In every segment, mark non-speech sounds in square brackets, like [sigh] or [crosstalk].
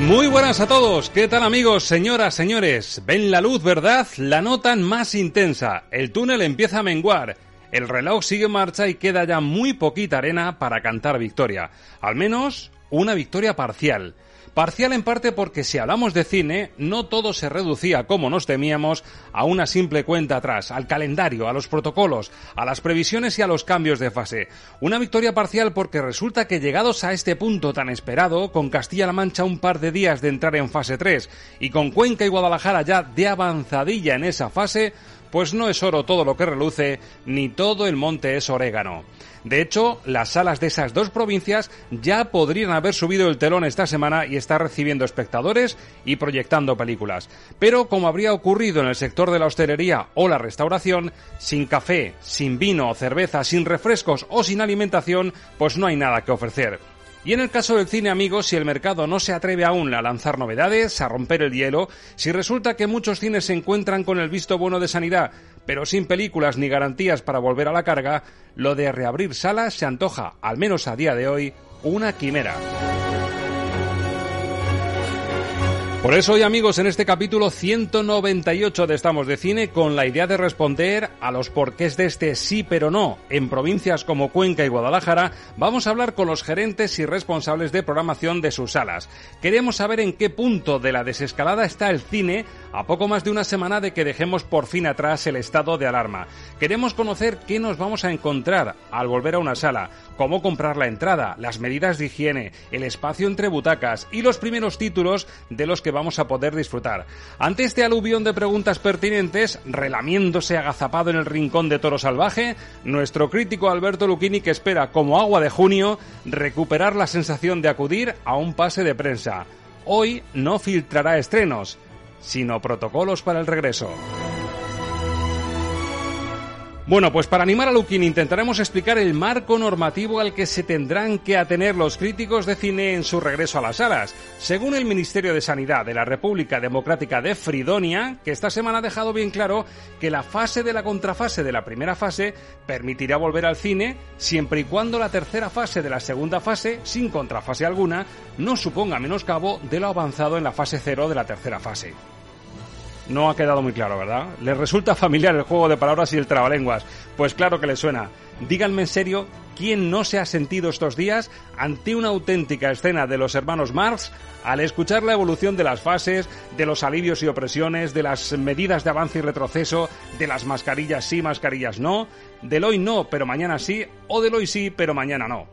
Muy buenas a todos, ¿qué tal amigos, señoras, señores? Ven la luz, ¿verdad? La notan más intensa, el túnel empieza a menguar, el reloj sigue en marcha y queda ya muy poquita arena para cantar victoria, al menos una victoria parcial. Parcial en parte porque si hablamos de cine, no todo se reducía, como nos temíamos, a una simple cuenta atrás, al calendario, a los protocolos, a las previsiones y a los cambios de fase. Una victoria parcial porque resulta que llegados a este punto tan esperado, con Castilla-La Mancha un par de días de entrar en fase 3 y con Cuenca y Guadalajara ya de avanzadilla en esa fase, pues no es oro todo lo que reluce, ni todo el monte es orégano. De hecho, las salas de esas dos provincias ya podrían haber subido el telón esta semana y estar recibiendo espectadores y proyectando películas. Pero como habría ocurrido en el sector de la hostelería o la restauración, sin café, sin vino o cerveza, sin refrescos o sin alimentación, pues no hay nada que ofrecer. Y en el caso del cine, amigos, si el mercado no se atreve aún a lanzar novedades, a romper el hielo, si resulta que muchos cines se encuentran con el visto bueno de sanidad, pero sin películas ni garantías para volver a la carga, lo de reabrir salas se antoja, al menos a día de hoy, una quimera. Por eso hoy amigos en este capítulo 198 de Estamos de Cine con la idea de responder a los porqués de este sí pero no en provincias como Cuenca y Guadalajara vamos a hablar con los gerentes y responsables de programación de sus salas. Queremos saber en qué punto de la desescalada está el cine a poco más de una semana de que dejemos por fin atrás el estado de alarma. Queremos conocer qué nos vamos a encontrar al volver a una sala, cómo comprar la entrada, las medidas de higiene, el espacio entre butacas y los primeros títulos de los que vamos a poder disfrutar. Ante este aluvión de preguntas pertinentes, relamiéndose agazapado en el rincón de Toro Salvaje, nuestro crítico Alberto Luchini que espera como agua de junio recuperar la sensación de acudir a un pase de prensa. Hoy no filtrará estrenos, sino protocolos para el regreso. Bueno, pues para animar a Lukin intentaremos explicar el marco normativo al que se tendrán que atener los críticos de cine en su regreso a las salas. Según el Ministerio de Sanidad de la República Democrática de Fridonia, que esta semana ha dejado bien claro que la fase de la contrafase de la primera fase permitirá volver al cine siempre y cuando la tercera fase de la segunda fase, sin contrafase alguna, no suponga menoscabo de lo avanzado en la fase cero de la tercera fase. No ha quedado muy claro, ¿verdad? ¿Les resulta familiar el juego de palabras y el trabalenguas? Pues claro que les suena. Díganme en serio, ¿quién no se ha sentido estos días ante una auténtica escena de los hermanos Marx al escuchar la evolución de las fases, de los alivios y opresiones, de las medidas de avance y retroceso, de las mascarillas sí, mascarillas no, del hoy no, pero mañana sí, o del hoy sí, pero mañana no?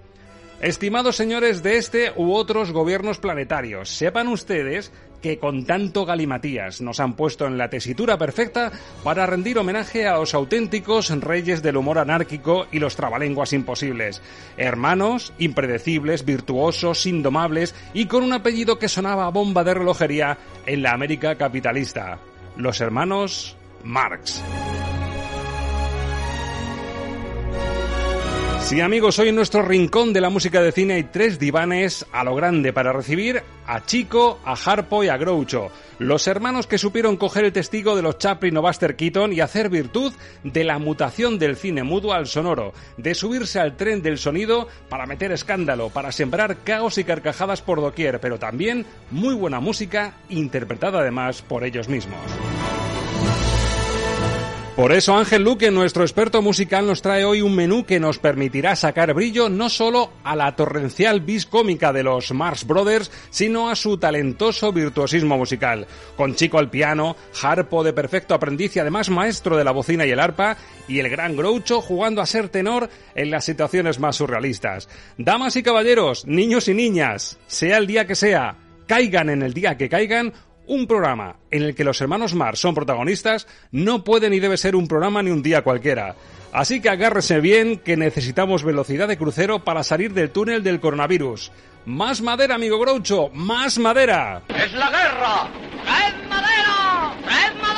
Estimados señores de este u otros gobiernos planetarios, sepan ustedes que con tanto galimatías nos han puesto en la tesitura perfecta para rendir homenaje a los auténticos reyes del humor anárquico y los trabalenguas imposibles. Hermanos, impredecibles, virtuosos, indomables y con un apellido que sonaba bomba de relojería en la América capitalista. Los hermanos Marx. Sí amigos, hoy en nuestro rincón de la música de cine hay tres divanes a lo grande para recibir a Chico, a Harpo y a Groucho, los hermanos que supieron coger el testigo de los Chaplin o Buster Keaton y hacer virtud de la mutación del cine mudo al sonoro, de subirse al tren del sonido para meter escándalo, para sembrar caos y carcajadas por doquier, pero también muy buena música interpretada además por ellos mismos. Por eso Ángel Luque, nuestro experto musical, nos trae hoy un menú que nos permitirá sacar brillo no solo a la torrencial vis cómica de los Mars Brothers, sino a su talentoso virtuosismo musical. Con Chico al piano, Harpo de perfecto aprendiz y además maestro de la bocina y el arpa, y el gran Groucho jugando a ser tenor en las situaciones más surrealistas. Damas y caballeros, niños y niñas, sea el día que sea, caigan en el día que caigan, un programa en el que los hermanos Mar son protagonistas no puede ni debe ser un programa ni un día cualquiera. Así que agárrese bien que necesitamos velocidad de crucero para salir del túnel del coronavirus. Más madera, amigo Groucho, más madera. ¡Es la guerra! ¡Traed madera! ¡Traed madera!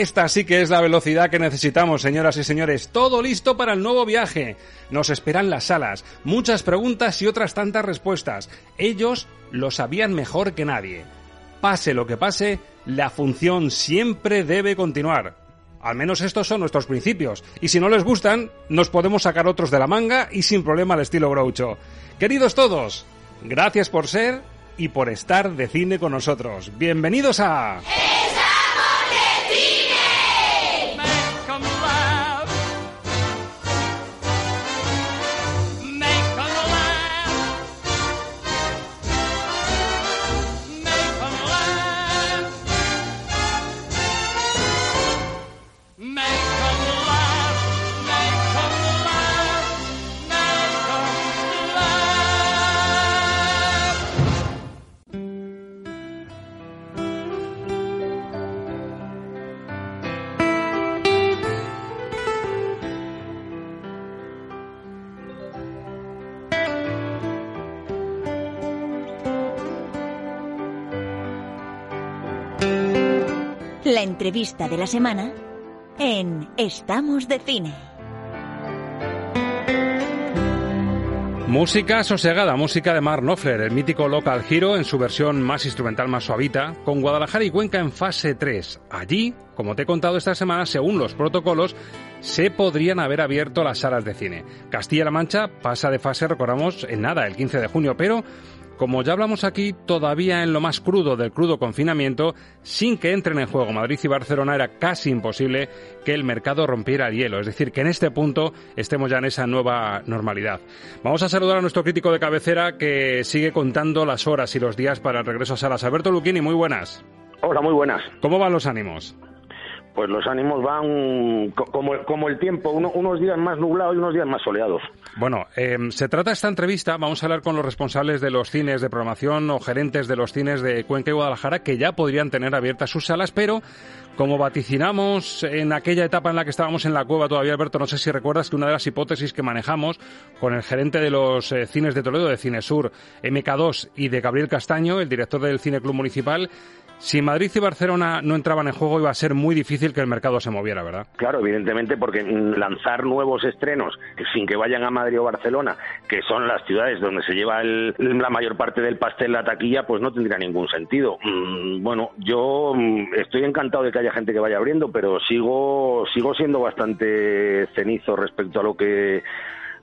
Esta sí que es la velocidad que necesitamos, señoras y señores. Todo listo para el nuevo viaje. Nos esperan las salas, muchas preguntas y otras tantas respuestas. Ellos lo sabían mejor que nadie. Pase lo que pase, la función siempre debe continuar. Al menos estos son nuestros principios. Y si no les gustan, nos podemos sacar otros de la manga y sin problema al estilo Groucho. Queridos todos, gracias por ser y por estar de cine con nosotros. Bienvenidos a... entrevista de la semana en Estamos de Cine. Música sosegada, música de Mark Knopfler, el mítico Local Hero en su versión más instrumental, más suavita, con Guadalajara y Cuenca en fase 3. Allí, como te he contado esta semana, según los protocolos, se podrían haber abierto las salas de cine. Castilla-La Mancha pasa de fase, recordamos, en nada, el 15 de junio, pero como ya hablamos aquí, todavía en lo más crudo del crudo confinamiento, sin que entren en juego Madrid y Barcelona, era casi imposible que el mercado rompiera el hielo. Es decir, que en este punto estemos ya en esa nueva normalidad. Vamos a saludar a nuestro crítico de cabecera que sigue contando las horas y los días para el regreso a salas. Alberto Luquini, muy buenas. Hola, muy buenas. ¿Cómo van los ánimos? Pues los ánimos van co- como, como el tiempo, uno- unos días más nublados y unos días más soleados. Bueno, eh, se trata esta entrevista, vamos a hablar con los responsables de los cines de programación o gerentes de los cines de Cuenca y Guadalajara que ya podrían tener abiertas sus salas, pero como vaticinamos en aquella etapa en la que estábamos en la cueva todavía, Alberto, no sé si recuerdas que una de las hipótesis que manejamos con el gerente de los eh, cines de Toledo, de Cinesur, MK2 y de Gabriel Castaño, el director del Cine Club Municipal, si Madrid y Barcelona no entraban en juego iba a ser muy difícil que el mercado se moviera, ¿verdad? Claro, evidentemente, porque mm, lanzar nuevos estrenos sin que vayan a Madrid o Barcelona, que son las ciudades donde se lleva el- la mayor parte del pastel, la taquilla, pues no tendría ningún sentido. Mm, Bueno, yo mm, estoy encantado de que haya gente que vaya abriendo, pero sigo, sigo siendo bastante cenizo respecto a lo que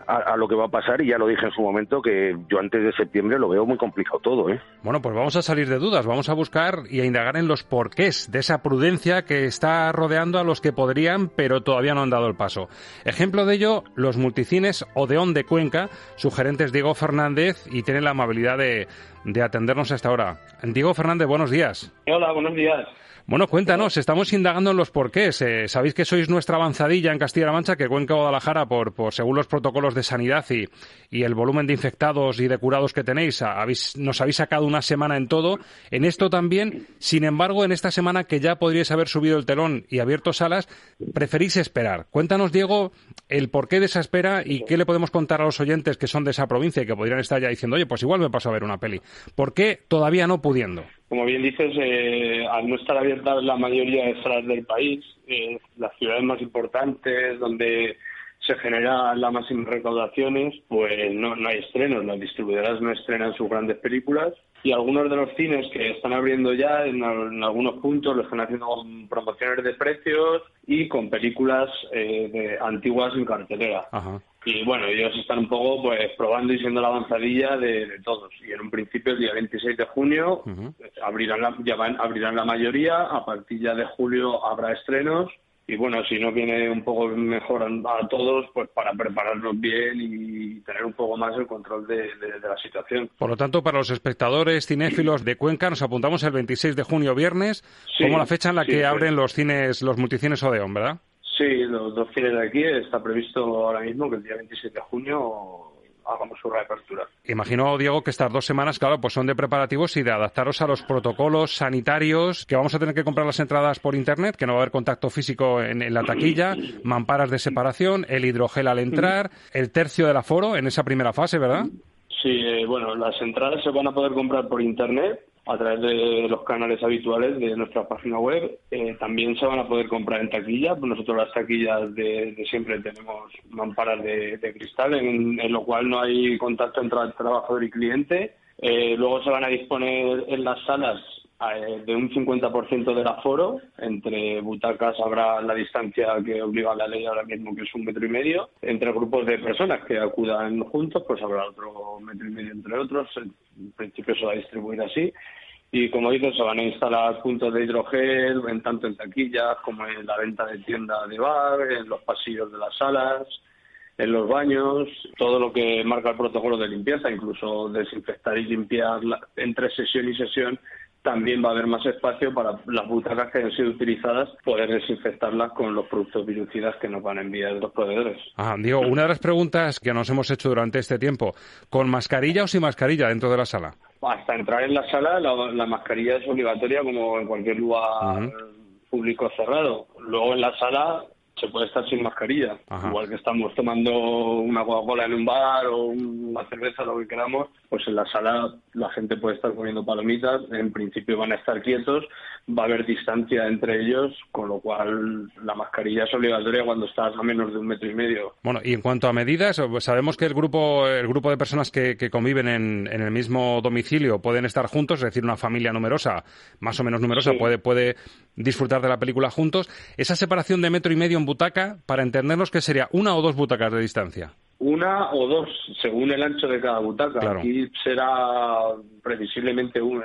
a, a lo que va a pasar y ya lo dije en su momento que yo antes de septiembre lo veo muy complicado todo, ¿eh? Bueno, pues vamos a salir de dudas, vamos a buscar y a indagar en los porqués de esa prudencia que está rodeando a los que podrían, pero todavía no han dado el paso. Ejemplo de ello, los multicines Odeón de Cuenca, su gerente es Diego Fernández y tiene la amabilidad de, de atendernos a esta hora. Diego Fernández, buenos días. Hola, buenos días. Bueno, cuéntanos, estamos indagando en los porqués. Eh, Sabéis que sois nuestra avanzadilla en Castilla-La Mancha, que Cuenca Guadalajara, por, por según los protocolos de sanidad y, y el volumen de infectados y de curados que tenéis, habéis- nos habéis sacado una semana en todo. En esto también, sin embargo, en esta semana que ya podríais haber subido el telón y abierto salas, preferís esperar. Cuéntanos, Diego, el porqué de esa espera y qué le podemos contar a los oyentes que son de esa provincia y que podrían estar ya diciendo, oye, pues igual me paso a ver una peli. ¿Por qué todavía no pudiendo? Como bien dices, eh, al no estar abiertas la mayoría de salas del país, eh, las ciudades más importantes donde se generan las máximas recaudaciones, pues no, hay estrenos. Las distribuidoras no estrenan sus grandes películas y algunos de los cines que están abriendo ya en algunos puntos lo están haciendo con promociones de precios y con películas eh, de- antiguas en cartelera. Ajá. Y bueno, ellos están un poco pues probando y siendo la avanzadilla de, todos. Y en un principio, el día 26 de junio, abrirán la, ya van, abrirán la mayoría, a partir ya de julio habrá estrenos y bueno, si no viene un poco mejor a, todos, pues para prepararnos bien y tener un poco más el control de, la situación. Por lo tanto, para los espectadores cinéfilos de Cuenca, nos apuntamos el 26 de junio, viernes, como la fecha en la que abren los cines, los multicines Odeón, ¿verdad? Sí, los dos cines de aquí está previsto ahora mismo que el día 26 de junio hagamos su reapertura. Imagino, Diego, que estas dos semanas, claro, pues son de preparativos y de adaptaros a los protocolos sanitarios, que vamos a tener que comprar las entradas por internet, que no va a haber contacto físico en, la taquilla, mamparas de separación, el hidrogel al entrar, el tercio del aforo en esa primera fase, ¿verdad? Sí, eh, bueno, las entradas se van a poder comprar por internet a través de los canales habituales de nuestra página web. Eh, también se van a poder comprar en taquilla. Pues nosotros las taquillas de, siempre tenemos mamparas de, cristal, en, lo cual no hay contacto entre el trabajador y cliente. Eh, luego se van a disponer en las salas eh, de un 50% del aforo. Entre butacas habrá la distancia que obliga la ley ahora mismo, que es un metro y medio. Entre grupos de personas que acudan juntos, pues habrá otro metro y medio entre otros. En principio se va a distribuir así. Y como dices, se van a instalar puntos de hidrogel, en tanto en taquillas como en la venta de tienda de bar, en los pasillos de las salas, en los baños, todo lo que marca el protocolo de limpieza, incluso desinfectar y limpiar entre sesión y sesión también va a haber más espacio para las butacas que hayan sido utilizadas, poder desinfectarlas con los productos virucidas que nos van a enviar los proveedores. Ah, Diego, una de las preguntas que nos hemos hecho durante este tiempo, ¿con mascarilla o sin mascarilla dentro de la sala? Hasta entrar en la sala, la, mascarilla es obligatoria como en cualquier lugar público cerrado. Luego en la sala se puede estar sin mascarilla. Igual que estamos tomando una Coca-Cola en un bar o una cerveza, lo que queramos, pues en la sala la gente puede estar poniendo palomitas, en principio van a estar quietos, va a haber distancia entre ellos, con lo cual la mascarilla es obligatoria cuando estás a menos de un metro y medio. Bueno, y en cuanto a medidas, sabemos que el grupo, el grupo de personas que, conviven en, el mismo domicilio pueden estar juntos, es decir, una familia numerosa, más o menos numerosa, puede, puede disfrutar de la película juntos. Esa separación de metro y medio en butaca, para entendernos que sería una o dos butacas de distancia una o dos, según el ancho de cada butaca. Aquí será previsiblemente un,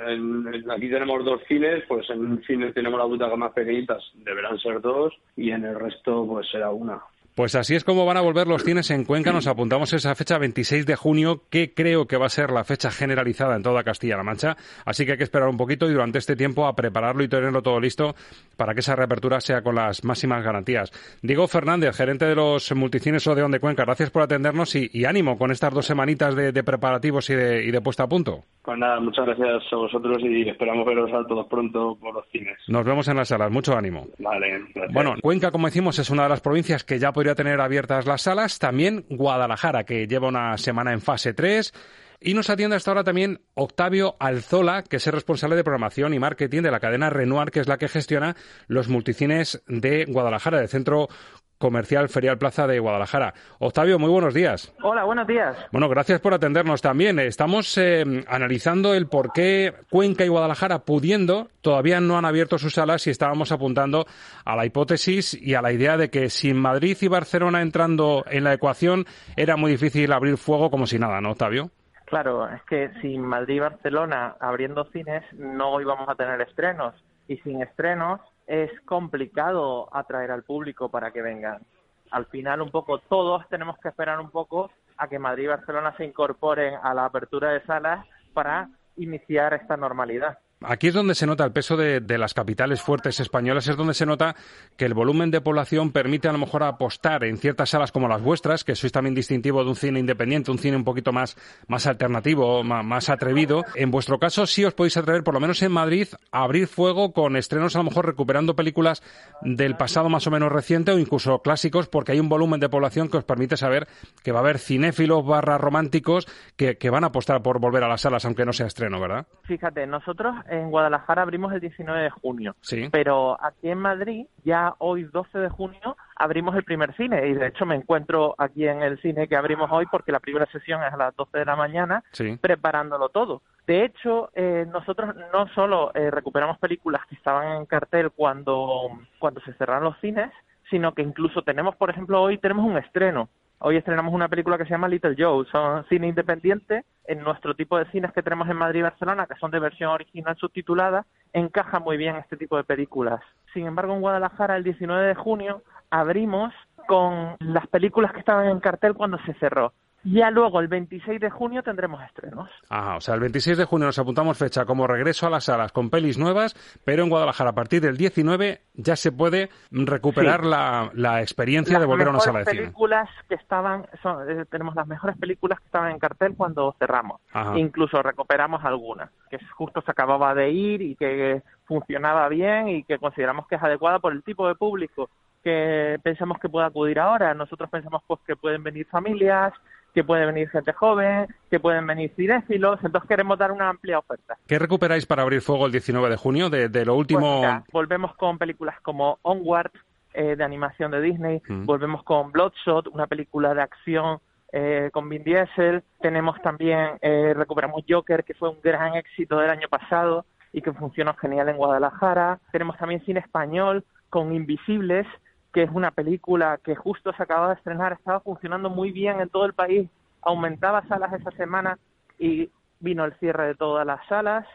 aquí tenemos dos cines, pues en un cine tenemos las butacas más pequeñitas, deberán ser dos, y en el resto pues será una. Pues así es como van a volver los cines en Cuenca. Nos apuntamos esa fecha 26 de junio, que creo que va a ser la fecha generalizada en toda Castilla-La Mancha. Así que hay que esperar un poquito y durante este tiempo a prepararlo y tenerlo todo listo para que esa reapertura sea con las máximas garantías. Diego Fernández, gerente de los multicines Odeón de Cuenca, gracias por atendernos y, ánimo con estas dos semanitas de, preparativos y de, y de puesta a punto. Pues nada, muchas gracias a vosotros y esperamos veros a todos pronto por los cines. Nos vemos en las salas. Mucho ánimo. Vale, Bueno, Cuenca, como decimos, es una de las provincias que ya podría tener abiertas las salas. También Guadalajara, que lleva una semana en fase 3. Y nos atiende hasta ahora también Octavio Alzola, que es el responsable de programación y marketing de la cadena Renoir, que es la que gestiona los multicines de Guadalajara, del Centro Comercial Ferial Plaza de Guadalajara. Octavio, muy buenos días. Hola, buenos días. Bueno, gracias por atendernos también. Estamos eh, analizando el por qué Cuenca y Guadalajara, pudiendo, todavía no han abierto sus salas y estábamos apuntando a la hipótesis y a la idea de que sin Madrid y Barcelona entrando en la ecuación era muy difícil abrir fuego como si nada, ¿no, Octavio? Claro, es que sin Madrid y Barcelona abriendo cines no íbamos a tener estrenos y sin estrenos es complicado atraer al público para que vengan. Al final, un poco todos tenemos que esperar un poco a que Madrid y Barcelona se incorporen a la apertura de salas para iniciar esta normalidad. Aquí es donde se nota el peso de, las capitales fuertes españolas, es donde se nota que el volumen de población permite a lo mejor apostar en ciertas salas como las vuestras, que sois también distintivo de un cine independiente, un cine un poquito más, más alternativo, más, atrevido. En vuestro caso sí os podéis atrever, por lo menos en Madrid, a abrir fuego con estrenos a lo mejor recuperando películas del pasado más o menos reciente o incluso clásicos, porque hay un volumen de población que os permite saber que va a haber cinéfilos barra románticos que, que van a apostar por volver a las salas, aunque no sea estreno, ¿verdad? Fíjate, nosotros en Guadalajara abrimos el 19 de junio, pero aquí en Madrid ya hoy 12 de junio abrimos el primer cine y de hecho me encuentro aquí en el cine que abrimos hoy porque la primera sesión es a las 12 de la mañana preparándolo todo. De hecho, eh, nosotros no solo eh, recuperamos películas que estaban en cartel cuando, cuando se cerraron los cines, sino que incluso tenemos, por ejemplo, hoy tenemos un estreno Hoy estrenamos una película que se llama Little Joe, son cine independiente. En nuestro tipo de cines que tenemos en Madrid y Barcelona, que son de versión original subtitulada, encaja muy bien este tipo de películas. Sin embargo, en Guadalajara, el 19 de junio, abrimos con las películas que estaban en cartel cuando se cerró. Ya luego, el 26 de junio, tendremos estrenos. Ajá, o sea, el 26 de junio nos apuntamos fecha como regreso a las salas con pelis nuevas, pero en Guadalajara a partir del 19 ya se puede recuperar la, la, experiencia de volver a una sala de cine. películas que estaban, eh, tenemos las mejores películas que estaban en cartel cuando cerramos. Incluso recuperamos algunas, que justo se acababa de ir y que funcionaba bien y que consideramos que es adecuada por el tipo de público que pensamos que puede acudir ahora. Nosotros pensamos pues que pueden venir familias, que puede venir gente joven, que pueden venir cinéfilos, entonces queremos dar una amplia oferta. ¿Qué recuperáis para abrir fuego el 19 de junio de, lo último? Pues volvemos con películas como Onward, eh, de animación de Disney, mm. volvemos con Bloodshot, una película de acción eh, con Vin Diesel, tenemos también, eh, recuperamos Joker, que fue un gran éxito del año pasado y que funcionó genial en Guadalajara, tenemos también cine español con Invisibles, que es una película que justo se acaba de estrenar, estaba funcionando muy bien en todo el país, aumentaba salas esa semana y vino el cierre de todas las salas.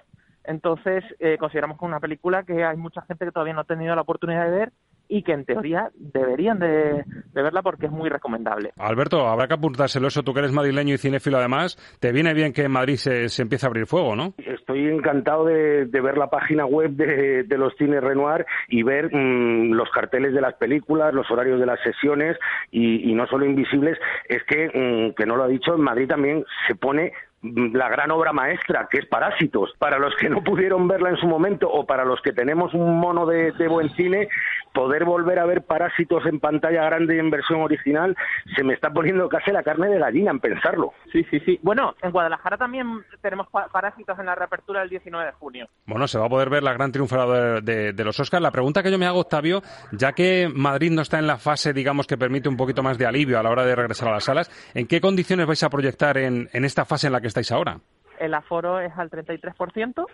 Entonces, eh, consideramos que es una película que hay mucha gente que todavía no ha tenido la oportunidad de ver y que en teoría deberían de, verla porque es muy recomendable. Alberto, habrá que apuntárselo eso, tú que eres madrileño y cinéfilo además, te viene bien que en Madrid se, se empiece a abrir fuego, ¿no? Estoy encantado de, ver la página web de, los cines Renoir y ver mm, los carteles de las películas, los horarios de las sesiones y, no solo invisibles, es que, mm, que no lo ha dicho, en Madrid también se pone la gran obra maestra, que es Parásitos. Para los que no pudieron verla en su momento o para los que tenemos un mono de, buen cine, poder volver a ver Parásitos en pantalla grande y en versión original, se me está poniendo casi la carne de gallina en pensarlo. Sí, sí, sí. Bueno, en Guadalajara también tenemos Parásitos en la reapertura del 19 de junio. Bueno, se va a poder ver la gran triunfadora de, de los Oscars. La pregunta que yo me hago, Octavio, ya que Madrid no está en la fase, digamos, que permite un poquito más de alivio a la hora de regresar a las salas, ¿en qué condiciones vais a proyectar en, en esta fase en la que estáis ahora? El aforo es al 33%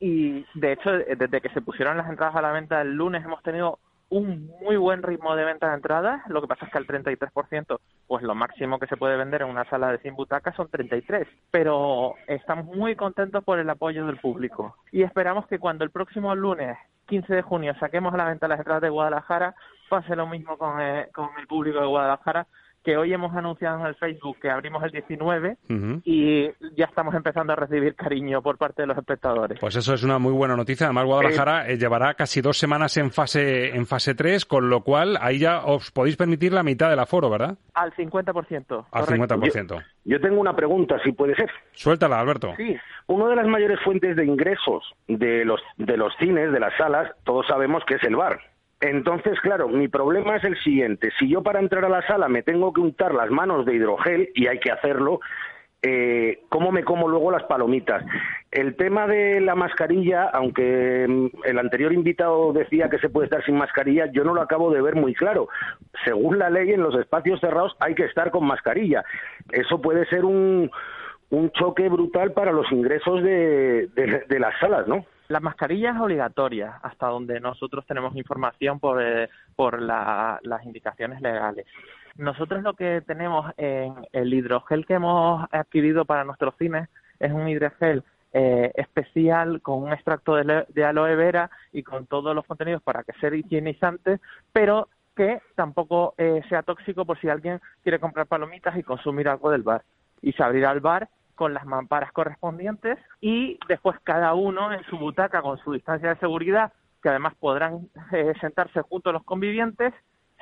y de hecho desde que se pusieron las entradas a la venta el lunes hemos tenido un muy buen ritmo de venta de entradas. Lo que pasa es que al 33%, pues lo máximo que se puede vender en una sala de 100 butacas son 33. Pero estamos muy contentos por el apoyo del público y esperamos que cuando el próximo lunes 15 de junio saquemos a la venta las entradas de Guadalajara, pase lo mismo con, eh, con el público de Guadalajara que hoy hemos anunciado en el Facebook que abrimos el 19 y ya estamos empezando a recibir cariño por parte de los espectadores. Pues eso es una muy buena noticia. Además, Guadalajara eh, llevará casi dos semanas en fase en fase 3, con lo cual ahí ya os podéis permitir la mitad del aforo, ¿verdad? Al 50%. Al 50%. Yo, yo tengo una pregunta, si puede ser. Suéltala, Alberto. Sí. Una de las mayores fuentes de ingresos de los, de los cines, de las salas, todos sabemos que es el bar. Entonces, claro, mi problema es el siguiente. Si yo para entrar a la sala me tengo que untar las manos de hidrogel, y hay que hacerlo, eh, ¿cómo me como luego las palomitas? El tema de la mascarilla, aunque mm, el anterior invitado decía que se puede estar sin mascarilla, yo no lo acabo de ver muy claro. Según la ley, en los espacios cerrados hay que estar con mascarilla. Eso puede ser un, un choque brutal para los ingresos de, de las salas, ¿no? La mascarilla es obligatoria hasta donde nosotros tenemos información por, eh, por las indicaciones legales. Nosotros lo que tenemos en el hidrogel que hemos adquirido para nuestros cines es un hidrogel eh, especial con un extracto de, aloe vera y con todos los contenidos para que sea higienizante, pero que tampoco eh, sea tóxico por si alguien quiere comprar palomitas y consumir algo del bar. Y se abrirá el bar con las mamparas correspondientes y después cada uno en su butaca con su distancia de seguridad, que además podrán eh, sentarse junto a los convivientes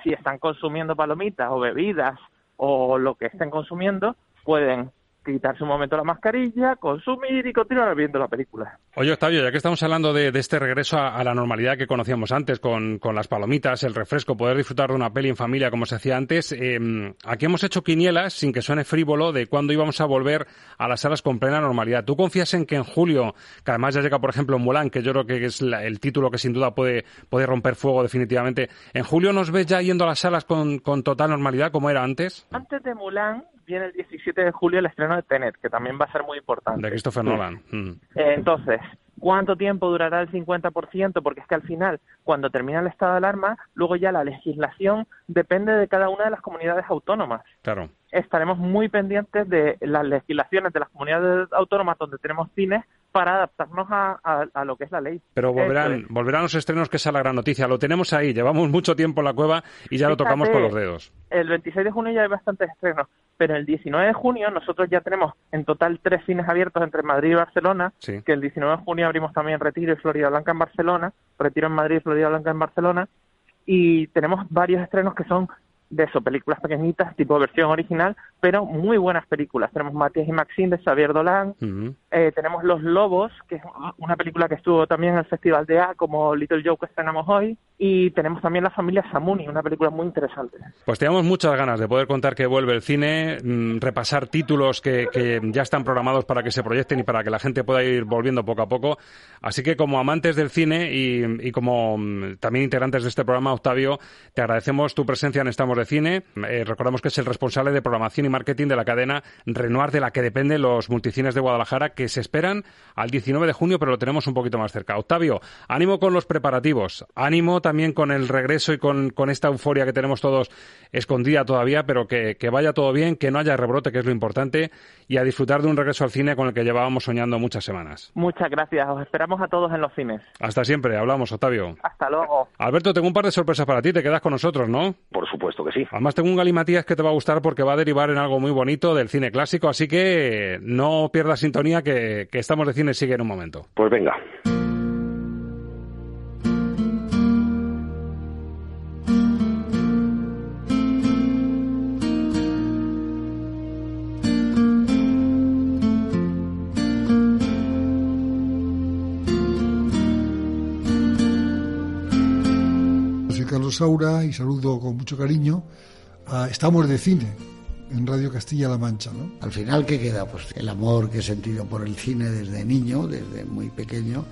si están consumiendo palomitas o bebidas o lo que estén consumiendo, pueden quitarse un momento la mascarilla, consumir y continuar viendo la película. Oye, Octavio, ya que estamos hablando de, este regreso a, la normalidad que conocíamos antes, con, las palomitas, el refresco, poder disfrutar de una peli en familia como se hacía antes, em, aquí hemos hecho quinielas, sin que suene frívolo, de cuándo íbamos a volver a las salas con plena normalidad. ¿Tú confías en que en julio, que además ya llega, por ejemplo, Mulan, que yo creo que es el título que sin duda puede, puede romper fuego definitivamente, ¿en julio nos ves ya yendo a las salas con, con total normalidad como era antes? Antes de Mulan, viene el 17 de julio el estreno de Tenet, que también va a ser muy importante. De Christopher Nolan. Mm. Entonces, cuánto tiempo durará el 50%, porque es que al final, cuando termina el estado de alarma, luego ya la legislación depende de cada una de las comunidades autónomas. Claro. Estaremos muy pendientes de las legislaciones de las comunidades autónomas donde tenemos cines para adaptarnos a, lo que es la ley. Pero volverán, volverán los estrenos, que es la gran noticia. Lo tenemos ahí, llevamos mucho tiempo en la cueva y ya lo tocamos con los dedos. El 26 de junio ya hay bastantes estrenos, pero el 19 de junio nosotros ya tenemos en total tres cines abiertos entre Madrid y Barcelona, que el 19 de junio abrimos también Retiro y Florida Blanca en Barcelona, Retiro en Madrid y Florida Blanca en Barcelona, y tenemos varios estrenos que son de eso, películas pequeñitas, tipo versión original, pero muy buenas películas. Tenemos Matías y Maxine de Xavier Dolan, eh, tenemos Los Lobos, que es una película que estuvo también en el Festival de A, como Little Joe que estrenamos hoy, y tenemos también La familia Samuni, una película muy interesante. Pues teníamos muchas ganas de poder contar que vuelve el cine, mm, repasar títulos que, ya están programados para que se proyecten y para que la gente pueda ir volviendo poco a poco. Así que como amantes del cine y, y como mm, también integrantes de este programa, Octavio, te agradecemos tu presencia en Estamos de Cine. Eh, recordamos que es el responsable de programación y marketing de la cadena Renoir, de la que dependen los multicines de Guadalajara, que se esperan al 19 de junio, pero lo tenemos un poquito más cerca. Octavio, ánimo con los preparativos, ánimo también con el regreso y con, esta euforia que tenemos todos escondida todavía, pero que, que vaya todo bien, que no haya rebrote, que es lo importante, y a disfrutar de un regreso al cine con el que llevábamos soñando muchas semanas. Muchas gracias, os esperamos a todos en los cines. Hasta siempre, hablamos, Octavio. Hasta luego. Alberto, tengo un par de sorpresas para ti, te quedas con nosotros, ¿no? Por supuesto que sí. Además tengo un galimatías que te va a gustar porque va a derivar en algo muy bonito del cine clásico, así que no pierdas sintonía que, que estamos de cine sigue en un momento. Pues venga. Saura y saludo con mucho cariño a Estamos de Cine en Radio Castilla-La Mancha. ¿no? Al final, ¿qué queda? Pues el amor que he sentido por el cine desde niño, desde muy pequeño,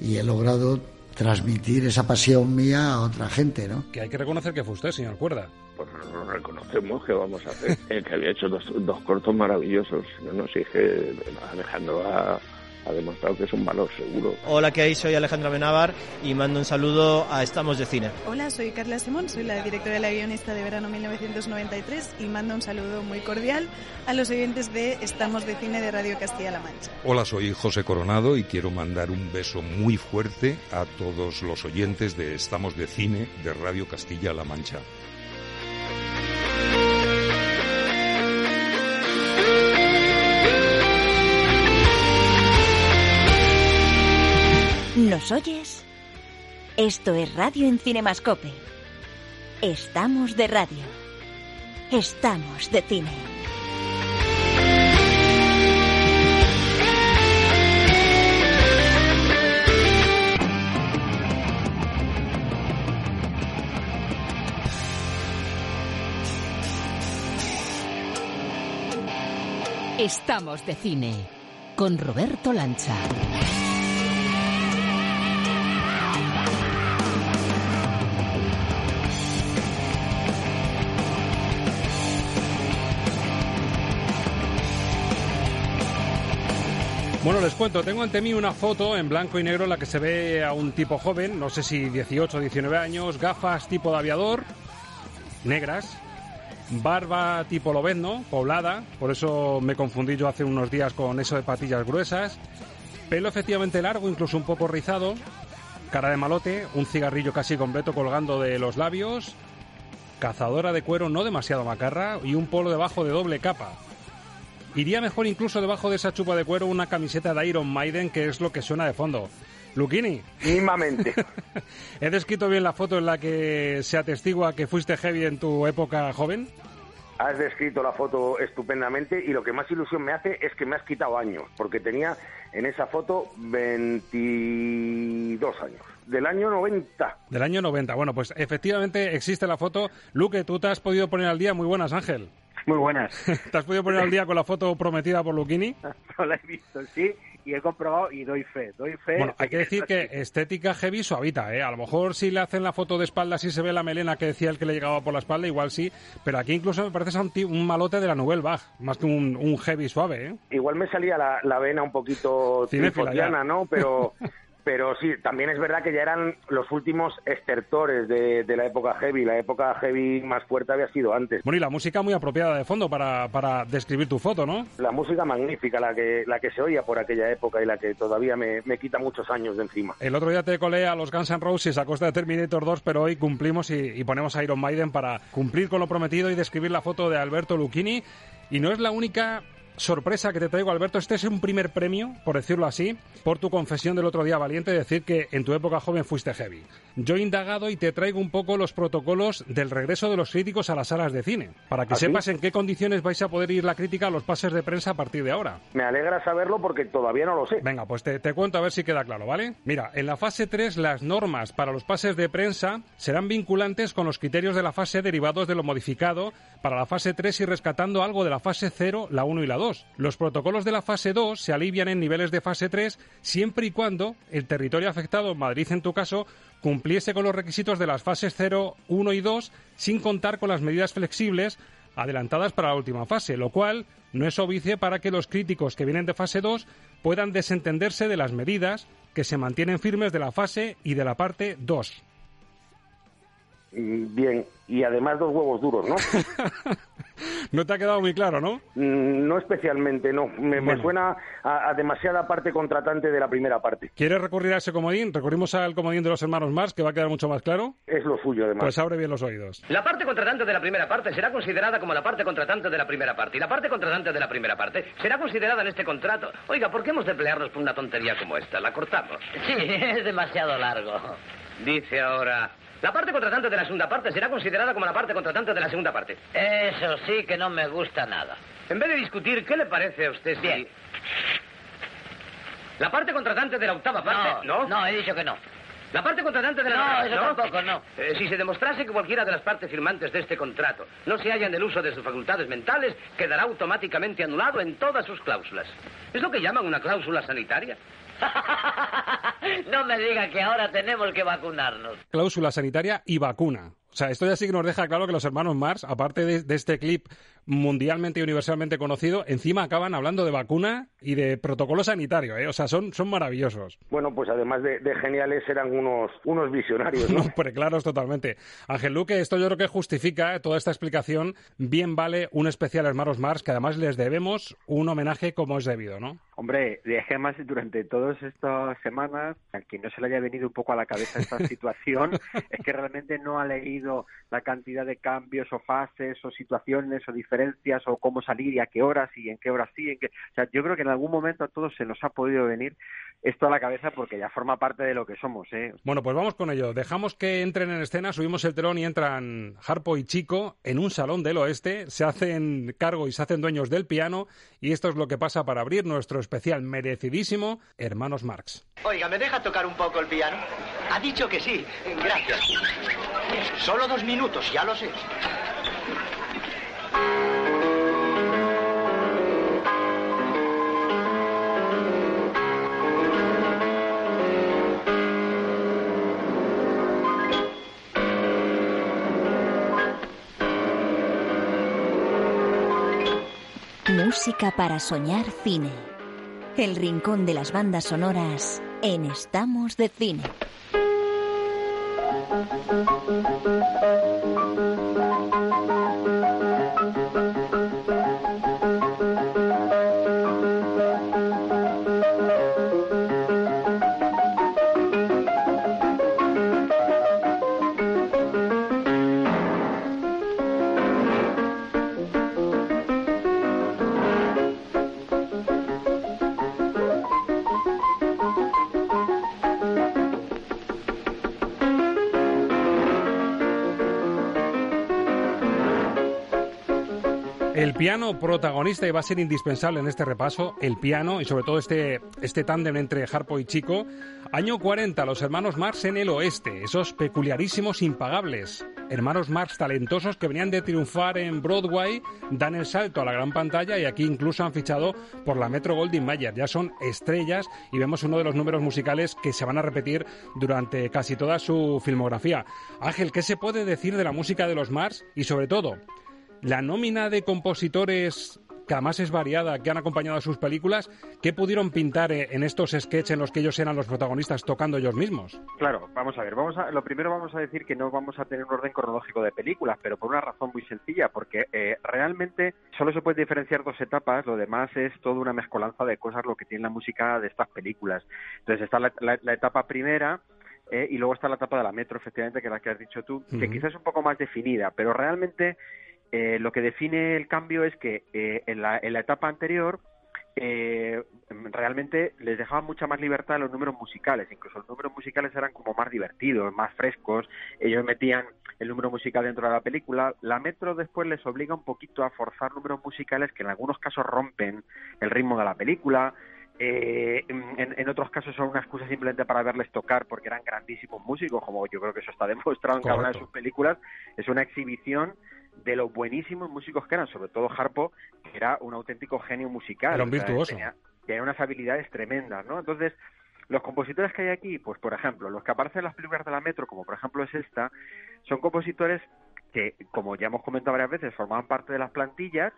y he logrado transmitir esa pasión mía a otra gente, ¿no? Que hay que reconocer que fue usted, señor Cuerda. Pues lo reconocemos, que vamos a hacer? [laughs] que había hecho dos, dos cortos maravillosos. No nos dije Alejandro a ha demostrado que es un valor seguro. Hola, ¿qué hay? Soy Alejandro Benavar y mando un saludo a Estamos de Cine. Hola, soy Carla Simón, soy la directora de la guionista de verano 1993 y mando un saludo muy cordial a los oyentes de Estamos de Cine de Radio Castilla-La Mancha. Hola, soy José Coronado y quiero mandar un beso muy fuerte a todos los oyentes de Estamos de Cine de Radio Castilla-La Mancha. ¿Nos oyes? Esto es Radio en Cinemascope. Estamos de radio. Estamos de cine. Estamos de cine con Roberto Lancha. Bueno, les cuento, tengo ante mí una foto en blanco y negro en la que se ve a un tipo joven, no sé si 18 o 19 años, gafas tipo de aviador, negras, barba tipo lobezno, poblada, por eso me confundí yo hace unos días con eso de patillas gruesas, pelo efectivamente largo, incluso un poco rizado, cara de malote, un cigarrillo casi completo colgando de los labios, cazadora de cuero no demasiado macarra y un polo debajo de doble capa. Iría mejor incluso debajo de esa chupa de cuero una camiseta de Iron Maiden, que es lo que suena de fondo. Luquini. Mismamente. [laughs] ¿He descrito bien la foto en la que se atestigua que fuiste heavy en tu época joven? Has descrito la foto estupendamente y lo que más ilusión me hace es que me has quitado años, porque tenía en esa foto 22 años. Del año 90. Del año 90. Bueno, pues efectivamente existe la foto. Luque, tú te has podido poner al día. Muy buenas, Ángel. Muy buenas. [laughs] ¿Te has podido poner al día con la foto prometida por Luquini? [laughs] no la he visto, sí. y he comprobado y doy fe, doy fe. Bueno, hay que decir que estética heavy suavita, ¿eh? A lo mejor si le hacen la foto de espalda si se ve la melena que decía el que le llegaba por la espalda, igual sí, pero aquí incluso me parece un, malote de la Nouvelle Bach, más que un, un heavy suave, ¿eh? Igual me salía la, la vena un poquito trifotiana, ¿no? Pero [laughs] Pero sí, también es verdad que ya eran los últimos estertores de, la época heavy. La época heavy más fuerte había sido antes. Bueno, y la música muy apropiada de fondo para, para describir tu foto, ¿no? La música magnífica, la que, la que se oía por aquella época y la que todavía me, quita muchos años de encima. El otro día te colé a los Guns N' Roses a costa de Terminator 2, pero hoy cumplimos y, y ponemos a Iron Maiden para cumplir con lo prometido y describir la foto de Alberto Lucchini. Y no es la única sorpresa que te traigo, Alberto. Este es un primer premio, por decirlo así, por tu confesión del otro día valiente, decir que en tu época joven fuiste heavy. Yo he indagado y te traigo un poco los protocolos del regreso de los críticos a las salas de cine, para que ¿Ah, sepas en qué condiciones vais a poder ir la crítica a los pases de prensa a partir de ahora. Me alegra saberlo porque todavía no lo sé. Venga, pues te, te cuento a ver si queda claro, ¿vale? Mira, en la fase 3 las normas para los pases de prensa serán vinculantes con los criterios de la fase derivados de lo modificado para la fase 3 y rescatando algo de la fase 0, la 1 y la 2. Los protocolos de la fase 2 se alivian en niveles de fase 3 siempre y cuando el territorio afectado, Madrid en tu caso, cumpliese con los requisitos de las fases 0, 1 y 2 sin contar con las medidas flexibles adelantadas para la última fase, lo cual no es obvio para que los críticos que vienen de fase 2 puedan desentenderse de las medidas que se mantienen firmes de la fase y de la parte 2. Mm, bien, y además dos huevos duros, ¿no? [laughs] no te ha quedado muy claro, ¿no? Mm, no especialmente, no. Me, suena a, demasiada parte contratante de la primera parte. ¿Quieres recurrir a ese comodín? ¿Recurrimos al comodín de los hermanos Mars, que va a quedar mucho más claro? Es lo suyo, además. Pues abre bien los oídos. La parte contratante de la primera parte será considerada como la parte contratante de la primera parte. Y la parte contratante de la primera parte será considerada en este contrato. Oiga, ¿por qué hemos de pelearnos por una tontería como esta? ¿La cortamos? Sí, [laughs] es demasiado largo. Dice ahora, la parte contratante de la segunda parte será considerada como la parte contratante de la segunda parte. Eso sí que no me gusta nada. En vez de discutir, ¿qué le parece a usted si... La parte contratante de la octava parte... No, no, he dicho que no. La parte contratante de la... No, eso tampoco, no. Eh, si se demostrase que cualquiera de las partes firmantes de este contrato no se hallan del uso de sus facultades mentales, quedará automáticamente anulado en todas sus cláusulas. Es lo que llaman una cláusula sanitaria. [laughs] no me diga que ahora tenemos que vacunarnos. Cláusula sanitaria y vacuna. O sea, esto ya sí que nos deja claro que los hermanos Mars, aparte de, este clip mundialmente y universalmente conocido, encima acaban hablando de vacuna y de protocolo sanitario, ¿eh? O sea, son, son maravillosos. Bueno, pues además de, geniales eran unos, unos visionarios, ¿no? [laughs] no claros totalmente. Ángel Luque, esto yo creo que justifica toda esta explicación. Bien vale un especial Hermanos Mars, que además les debemos un homenaje como es debido, ¿no? Hombre, además durante todas estas semanas, a quien no se le haya venido un poco a la cabeza esta [laughs] situación, es que realmente no ha leído la cantidad de cambios o fases o situaciones o diferencias o cómo salir y a qué horas y en qué horas sí. En qué... O sea, yo creo que en algún momento a todos se nos ha podido venir esto a la cabeza porque ya forma parte de lo que somos. ¿eh? Bueno, pues vamos con ello. Dejamos que entren en escena, subimos el telón y entran Harpo y Chico en un salón del oeste, se hacen cargo y se hacen dueños del piano y esto es lo que pasa para abrir nuestro especial merecidísimo Hermanos Marx. Oiga, ¿me deja tocar un poco el piano? Ha dicho que sí. Gracias. Solo dos minutos, ya lo sé. Música para soñar cine. El rincón de las bandas sonoras en Estamos de Cine. El piano protagonista y va a ser indispensable en este repaso, el piano y sobre todo este, este tándem entre Harpo y Chico. Año 40, los hermanos Marx en el oeste, esos peculiarísimos impagables. hermanos Marx talentosos que venían de triunfar en Broadway, dan el salto a la gran pantalla y aquí incluso han fichado por la Metro Goldwyn Mayer. Ya son estrellas y vemos uno de los números musicales que se van a repetir durante casi toda su filmografía. Ángel, ¿qué se puede decir de la música de los Mars y sobre todo la nómina de compositores que además es variada, que han acompañado a sus películas, ¿qué pudieron pintar eh, en estos sketches en los que ellos eran los protagonistas tocando ellos mismos? Claro, vamos a ver, vamos a, lo primero vamos a decir que no vamos a tener un orden cronológico de películas, pero por una razón muy sencilla, porque eh, realmente solo se puede diferenciar dos etapas, lo demás es toda una mezcolanza de cosas lo que tiene la música de estas películas. Entonces está la, etapa primera, eh, y luego está la etapa de la metro, efectivamente, que es la que has dicho tú, que quizás es un poco más definida, pero realmente eh, lo que define el cambio es que eh, en, la, etapa anterior eh, realmente les dejaban mucha más libertad a los números musicales, incluso los números musicales eran como más divertidos, más frescos, ellos metían el número musical dentro de la película, la Metro después les obliga un poquito a forzar números musicales que en algunos casos rompen el ritmo de la película, en, otros casos son una excusa simplemente para verles tocar porque eran grandísimos músicos, como yo creo que eso está [laughs] demostrado en cada una de sus películas. Es una exhibición de los buenísimos músicos que eran, sobre todo Harpo, que era un auténtico genio musical. Era un virtuoso. Tenía, unas habilidades tremendas, ¿no? Entonces, los compositores que hay aquí, pues por ejemplo, los que aparecen en las películas de la Metro, como por ejemplo es esta, son compositores que, como ya hemos comentado varias veces, formaban parte de las plantillas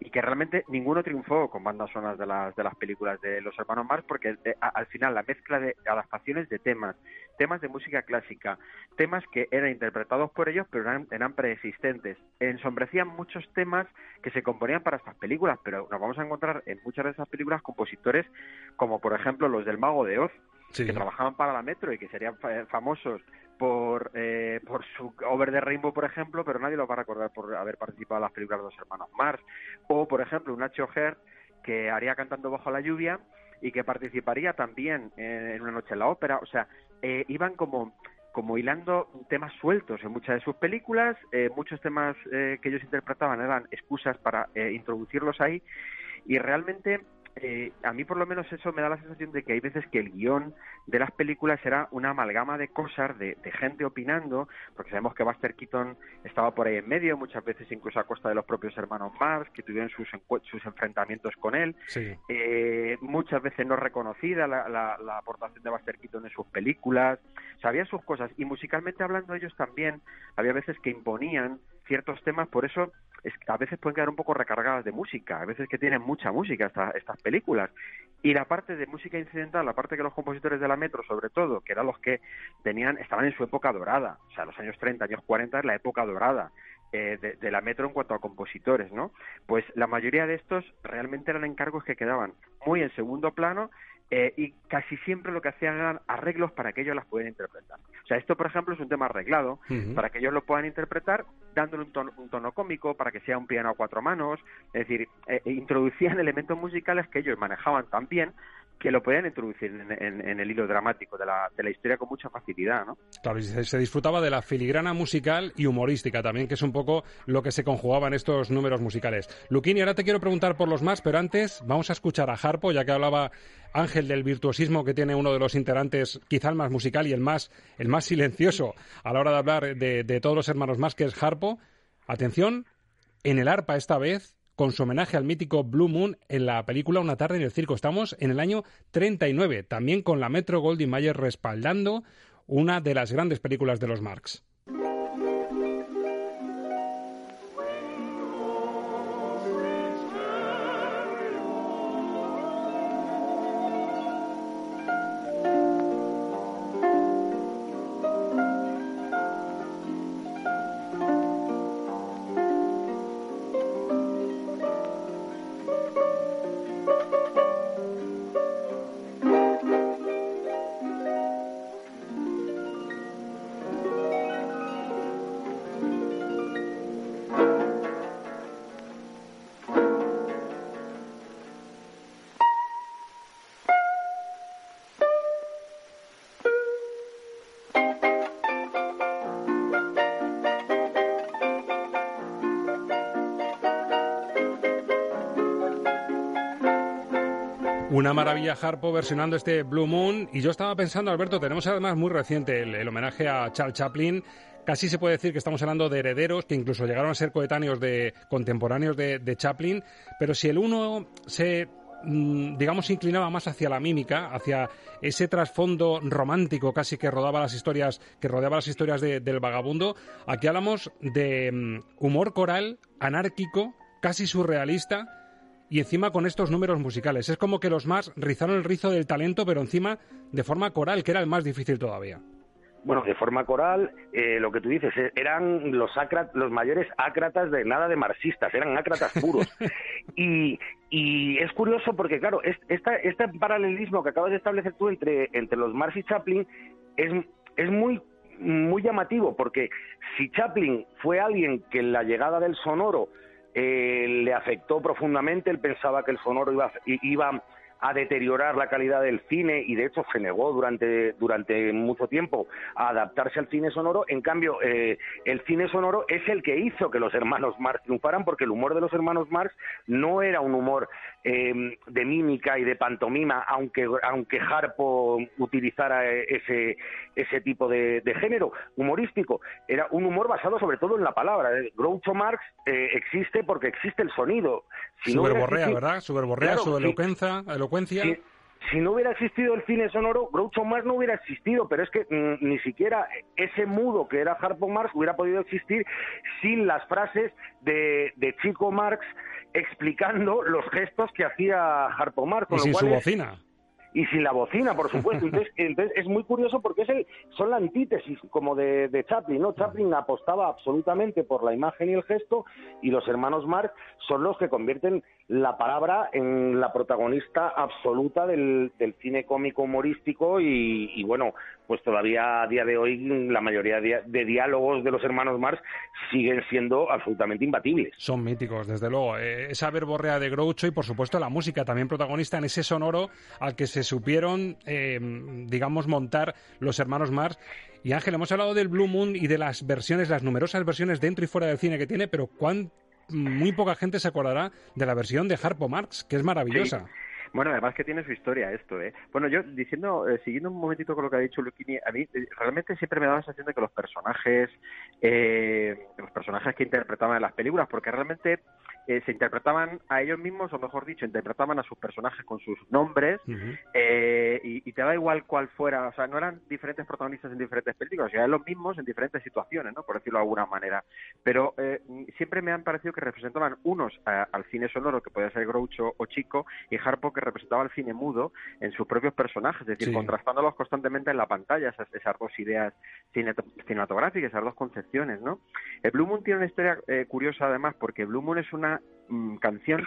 y que realmente ninguno triunfó con bandas sonoras de las, de las películas de los hermanos Marx porque eh, al final la mezcla de adaptaciones de temas, temas de música clásica, temas que eran interpretados por ellos pero eran, eran preexistentes, ensombrecían muchos temas que se componían para estas películas, pero nos vamos a encontrar en muchas de esas películas compositores como por ejemplo los del Mago de Oz, que trabajaban para la Metro y que serían famosos por, eh, por su Over the Rainbow, por ejemplo, pero nadie lo va a recordar por haber participado en las películas de los hermanos Mars. O, por ejemplo, un Nacho Hert que haría Cantando bajo la lluvia y que participaría también en, Una noche en la ópera. O sea, eh, iban como como hilando temas sueltos en muchas de sus películas, eh, muchos temas que ellos interpretaban eran excusas para introducirlos ahí y realmente eh, a mí por lo menos eso me da la sensación de que hay veces que el guion de las películas era una amalgama de cosas, de, gente opinando, porque sabemos que Buster Keaton estaba por ahí en medio, muchas veces incluso a costa de los propios hermanos Marx, que tuvieron sus, sus enfrentamientos con él, eh, muchas veces no reconocida la, aportación de Buster Keaton en sus películas, sabía sus cosas, y musicalmente hablando ellos también, había veces que imponían ciertos temas, por eso es a veces pueden quedar un poco recargadas de música, a veces que tienen mucha música estas películas. Y la parte de música incidental, la parte que los compositores de la Metro, sobre todo, que eran los que tenían, estaban en su época dorada, o sea, los años 30, años 40 es la época dorada. Eh, de, de, la Metro en cuanto a compositores, ¿no? Pues la mayoría de estos realmente eran encargos que quedaban muy en segundo plano eh, y casi siempre lo que hacían eran arreglos para que ellos las pudieran interpretar. O sea, esto, por ejemplo, es un tema arreglado para que ellos lo puedan interpretar dándole un tono, un tono, cómico, para que sea un piano a cuatro manos, es decir, eh, introducían [laughs] elementos musicales que ellos manejaban tan bien que lo podían introducir en, el hilo dramático de la, de la, historia con mucha facilidad, ¿no? Claro, se, disfrutaba de la filigrana musical y humorística también, que es un poco lo que se conjugaba en estos números musicales. Luquini, ahora te quiero preguntar por los más, pero antes vamos a escuchar a Harpo, ya que hablaba Ángel del virtuosismo que tiene uno de los integrantes, quizá el más musical y el más, el más silencioso a la hora de hablar de, de todos los hermanos más, que es Harpo. Atención, en el arpa esta vez con su homenaje al mítico Blue Moon en la película Una tarde en el circo. Estamos en el año 39, también con la Metro Goldwyn Mayer respaldando una de las grandes películas de los Marx. Una maravilla Harpo versionando este Blue Moon. Y yo estaba pensando, Alberto, tenemos además muy reciente el, homenaje a Charles Chaplin, casi se puede decir que estamos hablando de herederos que incluso llegaron a ser coetáneos de contemporáneos de, de Chaplin, pero si el uno se mm, digamos, inclinaba más hacia la mímica, hacia ese trasfondo romántico casi que rodaba las historias, que rodeaba las historias de- del vagabundo. Aquí hablamos de mm, humor coral, anárquico, casi surrealista, y encima con estos números musicales. Es como que los más rizaron el rizo del talento, pero encima de forma coral, que era el más difícil todavía. Bueno, de forma coral, eh, lo que tú dices, eh, eran los, acra- los mayores ácratas de nada de marxistas, eran ácratas puros. [laughs] y, y es curioso porque, claro, es- esta- este paralelismo que acabas de establecer tú entre, entre los Marx y Chaplin es, es muy muy llamativo porque si Chaplin fue alguien que en la llegada del sonoro eh, le afectó profundamente, él pensaba que el sonoro iba, iba a deteriorar la calidad del cine y de hecho se negó durante, durante mucho tiempo a adaptarse al cine sonoro. En cambio, eh, el cine sonoro es el que hizo que los hermanos Marx triunfaran porque el humor de los hermanos Marx no era un humor eh, de mímica y de pantomima, aunque, aunque Harpo utilizara eh, ese, ese tipo de, de género humorístico. Era un humor basado sobre todo en la palabra. Groucho Marx eh, existe porque existe el sonido. su hubiera verborrea, existido- ¿verdad? Su verborrea, Claro, elocuencia, Si, si no hubiera existido el cine sonoro, Groucho Marx no hubiera existido, pero es que mm, ni siquiera ese mudo que era Harpo Marx hubiera podido existir sin las frases de, de Chico Marx explicando los gestos que hacía Harpo Marx. y con lo sin cual su es- bocina. y sin la bocina, por [laughs] supuesto. Entonces, entonces es muy curioso porque es el, son la antítesis como de, de Chaplin, ¿no? Chaplin apostaba absolutamente por la imagen y el gesto y los hermanos Marx son los que convierten la palabra en la protagonista absoluta del, del cine cómico humorístico y, y, bueno, pues todavía a día de hoy la mayoría de, diálogos de los hermanos Marx siguen siendo absolutamente imbatibles. Son míticos, desde luego. Eh, esa verborrea de Groucho y, por supuesto, la música también protagonista en ese sonoro al que se supieron, eh, digamos, montar los hermanos Marx. Y Ángel, hemos hablado del Blue Moon y de las versiones, las numerosas versiones dentro y fuera del cine que tiene, pero cuán muy poca gente se acordará de la versión de Harpo Marx, que es maravillosa. Bueno, además que tiene su historia esto, ¿eh? Bueno, yo diciendo, eh, siguiendo un momentito con lo que ha dicho Luquini, a mí eh, realmente siempre me da la sensación de que los personajes, eh, los personajes que interpretaban en las películas, porque realmente eh, se interpretaban a ellos mismos, o mejor dicho, interpretaban a sus personajes con sus nombres, eh, y, y te da igual cuál fuera, o sea, no eran diferentes protagonistas en diferentes películas, eran los mismos en diferentes situaciones, ¿no? Por decirlo de alguna manera. Pero eh, siempre me han parecido que representaban unos a- al cine sonoro, que podía ser Groucho o Chico, y Harpo que representaba al cine mudo en sus propios personajes, es decir, Sí. contrastándolos constantemente en la pantalla, esas, esas dos ideas cinematográficas, esas dos concepciones, ¿no? El Blue Moon tiene una historia eh, curiosa además, porque Blue Moon es una mm, canción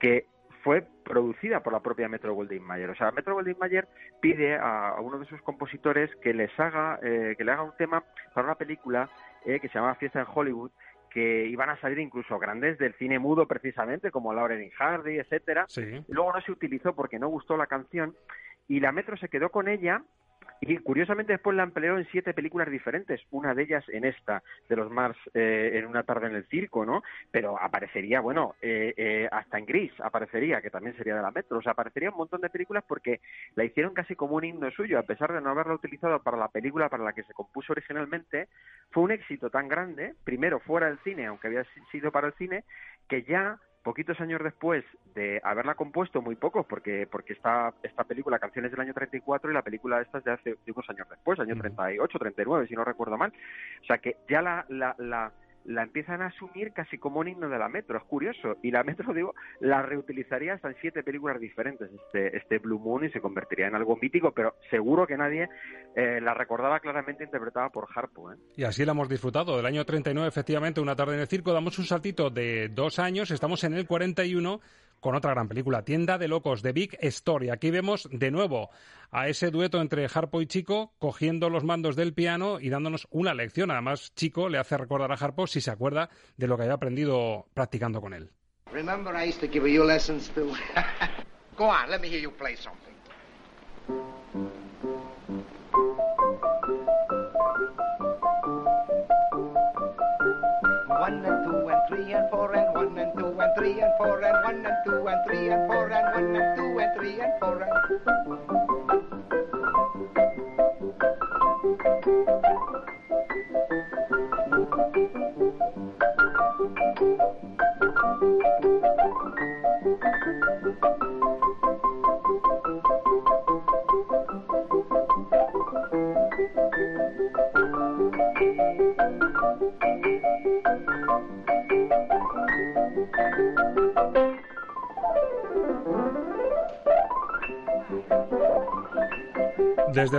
que fue producida por la propia Metro Goldwyn Mayer. O sea, Metro Goldwyn Mayer pide a, a uno de sus compositores que les haga, eh, que le haga un tema para una película eh, que se llama Fiesta en Hollywood, que iban a salir incluso grandes del cine mudo precisamente, como Lauren Hardy, etcétera. Sí. Luego no se utilizó porque no gustó la canción y la Metro se quedó con ella y curiosamente después la empleó en siete películas diferentes, una de ellas en esta, de los Mars eh, en una tarde en el circo, ¿no? Pero aparecería, bueno, eh, eh, hasta en Gris aparecería, que también sería de la Metro, o sea, aparecería un montón de películas porque la hicieron casi como un himno suyo, a pesar de no haberla utilizado para la película para la que se compuso originalmente, fue un éxito tan grande, primero fuera del cine, aunque había si- sido para el cine, que ya poquitos años después de haberla compuesto, muy pocos, porque porque esta, esta película, Canciones del año 34, y la película esta es de hace de unos años después, año 38, 39, si no recuerdo mal. O sea que ya la, la, la, la empiezan a asumir casi como un himno de la Metro, es curioso. Y la Metro, digo, la reutilizaría hasta en siete películas diferentes, este, este Blue Moon, y se convertiría en algo mítico, pero seguro que nadie eh, la recordaba claramente interpretada por Harpo. ¿eh? Y así la hemos disfrutado. Del año 39, efectivamente, una tarde en el circo. Damos un saltito de dos años. Estamos en el 41 con otra gran película, Tienda de Locos, de Big Story. Aquí vemos de nuevo a ese dueto entre Harpo y Chico cogiendo los mandos del piano y dándonos una lección. Además, Chico le hace recordar a Harpo si se acuerda de lo que había aprendido practicando con él. Remember I used to give you lessons too? [laughs] Go on, let me hear you play something. One and three and four and one and two and three and four and one and two and three and four and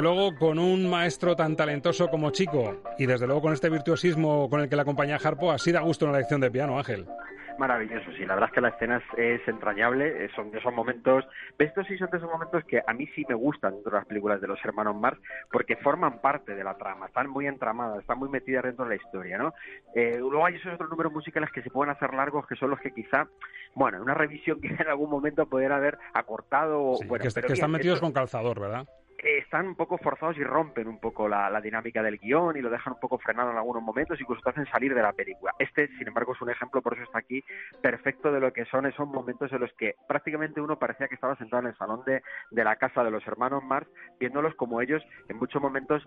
luego, con un maestro tan talentoso como Chico y desde luego con este virtuosismo con el que la acompaña Harpo, así da gusto una lección de piano, Ángel. Maravilloso, sí, la verdad es que la escena es, entrañable, eh, son de esos momentos, estos sí son de esos momentos que a mí sí me gustan dentro de las películas de los hermanos Marx, porque forman parte de la trama, están muy entramadas, están muy metidas dentro de la historia, ¿no? Eh, luego hay esos otros números musicales que se pueden hacer largos, que son los que quizá, bueno, una revisión que en algún momento pudiera haber acortado... bueno, que, que están metidos con calzador, ¿verdad? Están un poco forzados y rompen un poco la, dinámica del guion y lo dejan un poco frenado en algunos momentos, incluso te hacen salir de la película. Este, sin embargo, es un ejemplo, por eso está aquí, perfecto de lo que son esos momentos en los que prácticamente uno parecía que estaba sentado en el salón de, de la casa de los hermanos Marx, viéndolos como ellos en muchos momentos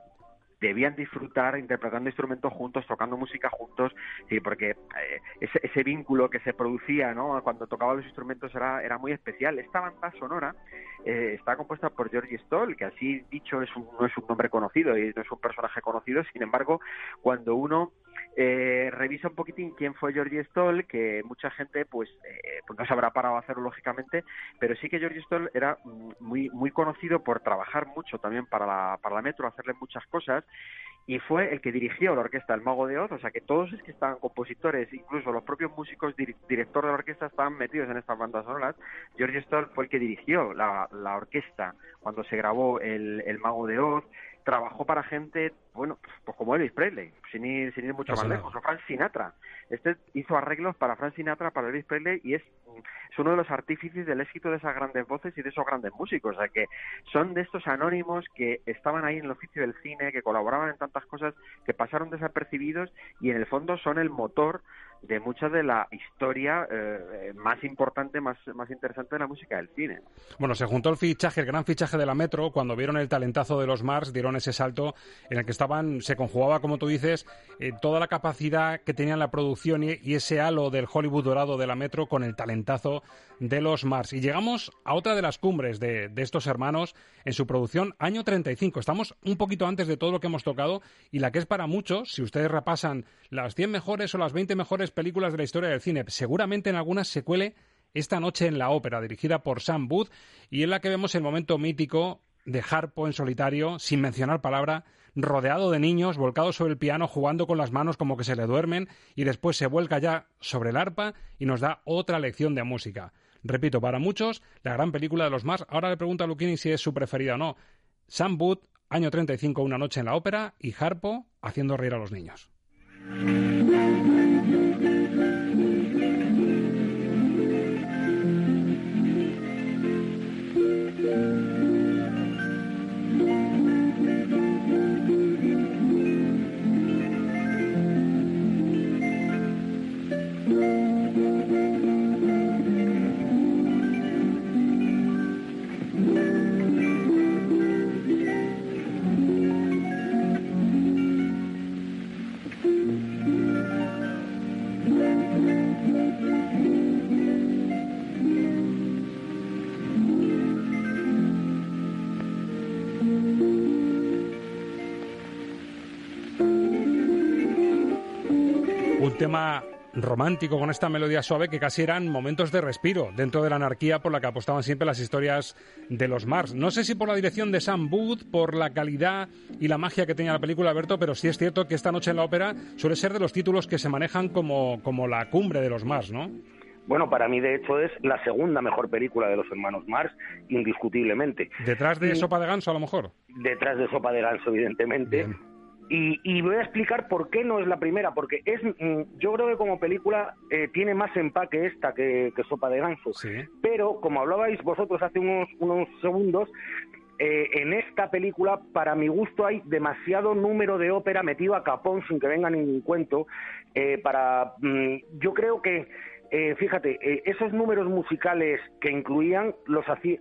debían disfrutar interpretando instrumentos juntos, tocando música juntos, sí, porque eh, ese, ese, vínculo que se producía ¿no? cuando tocaban los instrumentos era, era muy especial. Esta banda sonora eh, está compuesta por Georgie Stoll, que así dicho es no es un nombre conocido y no es un personaje conocido, sin embargo, cuando uno eh, revisa un poquitín quién fue Georgie Stoll, que mucha gente pues, eh, pues no se habrá parado a hacerlo lógicamente, pero sí que Georgie Stoll era mm, muy, muy conocido por trabajar mucho también para la, para la Metro, hacerle muchas cosas y fue el que dirigió la orquesta El Mago de Oz, o sea que todos es que estaban compositores, incluso los propios músicos, director de la orquesta, estaban metidos en estas bandas sonoras. George Stoll fue el que dirigió la, orquesta cuando se grabó el Mago de Oz, trabajó para gente, bueno, pues como Elvis Presley, sin ir, sin ir mucho más lejos, o Frank Sinatra. Este hizo arreglos para Frank Sinatra, para Elvis Presley, y es, es uno de los artífices del éxito de esas grandes voces y de esos grandes músicos. O sea, que son de estos anónimos que estaban ahí en el oficio del cine, que colaboraban en tantas cosas, que pasaron desapercibidos y en el fondo son el motor de mucha de la historia eh, más importante, más, más interesante de la música del cine. Bueno, se juntó el fichaje, el gran fichaje de la Metro, cuando vieron el talentazo de los Mars, dieron ese salto en el que estaban, se conjugaba, como tú dices, eh, toda la capacidad que tenían la producción y, y, ese halo del Hollywood dorado de la Metro con el talentazo de los Mars. Y llegamos a otra de las cumbres de, de estos hermanos en su producción, año 35. Estamos un poquito antes de todo lo que hemos tocado y la que es para muchos, si ustedes repasan las 100 mejores o las 20 mejores películas de la historia del cine. Seguramente en algunas se cuele esta noche en la ópera, dirigida por Sam Booth, y en la que vemos el momento mítico de Harpo en solitario, sin mencionar palabra, rodeado de niños, volcado sobre el piano, jugando con las manos como que se le duermen, y después se vuelca ya sobre el arpa y nos da otra lección de música. Repito, para muchos, la gran película de los más. Ahora le pregunto a Luquini si es su preferida o no. Sam Booth, año 35, una noche en la ópera, y Harpo haciendo reír a los niños. Tema romántico con esta melodía suave que casi eran momentos de respiro dentro de la anarquía por la que apostaban siempre las historias de los Mars. No sé si por la dirección de Sam Booth, por la calidad y la magia que tenía la película, Alberto, pero sí es cierto que esta noche en la ópera suele ser de los títulos que se manejan como, como la cumbre de los Mars, ¿no? Bueno, para mí de hecho es la segunda mejor película de los hermanos Mars, indiscutiblemente. ¿Detrás de Sopa de Ganso a lo mejor? Detrás de Sopa de Ganso, evidentemente. Y, voy a explicar por qué no es la primera, porque es, mm, yo creo que como película eh, tiene más empaque esta que, Sopa de Ganso. Pero, como hablabais vosotros hace unos, unos segundos, eh, en esta película, para mi gusto, hay demasiado número de ópera metido a capón sin que venga ningún cuento. Eh, para, mm, yo creo que, fíjate, esos números musicales que incluían los hacía,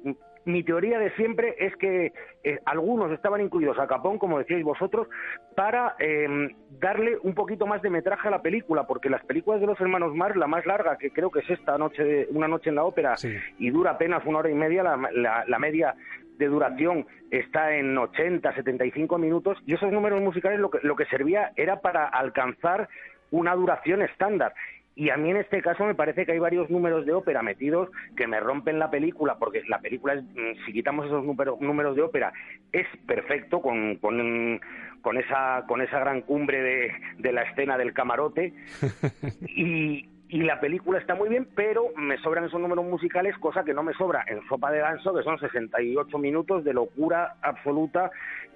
mi teoría de siempre es que eh, algunos estaban incluidos a Capón, como decíais vosotros, para em, darle un poquito más de metraje a la película, porque las películas de los hermanos Marx, la más larga, que creo que es esta noche, de, una noche en la ópera, y dura apenas una hora y media, la, la media de duración está en 80, 75 minutos, y esos números musicales lo que, lo que servía era para alcanzar una duración estándar. Y a mí en este caso me parece que hay varios números de ópera metidos que me rompen la película, porque la película, mm, si quitamos esos números de ópera, es perfecto con, con, con, esa, con esa gran cumbre de, de la escena del camarote. [laughs] y, y la película está muy bien, pero me sobran esos números musicales, cosa que no me sobra en Sopa de Ganso, que son 68 minutos de locura absoluta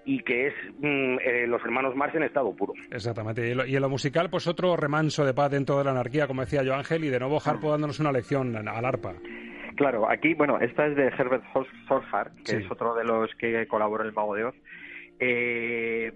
y que es mm, eh, los hermanos Marx en estado puro. Exactamente. Y, en lo musical, pues otro remanso de paz dentro de la anarquía, como decía yo Ángel, y de nuevo Harpo dándonos una lección al arpa. Claro, aquí, bueno, esta es de Herbert Sorhar, que es otro de los que colaboró en El Mago de Oz. Eh,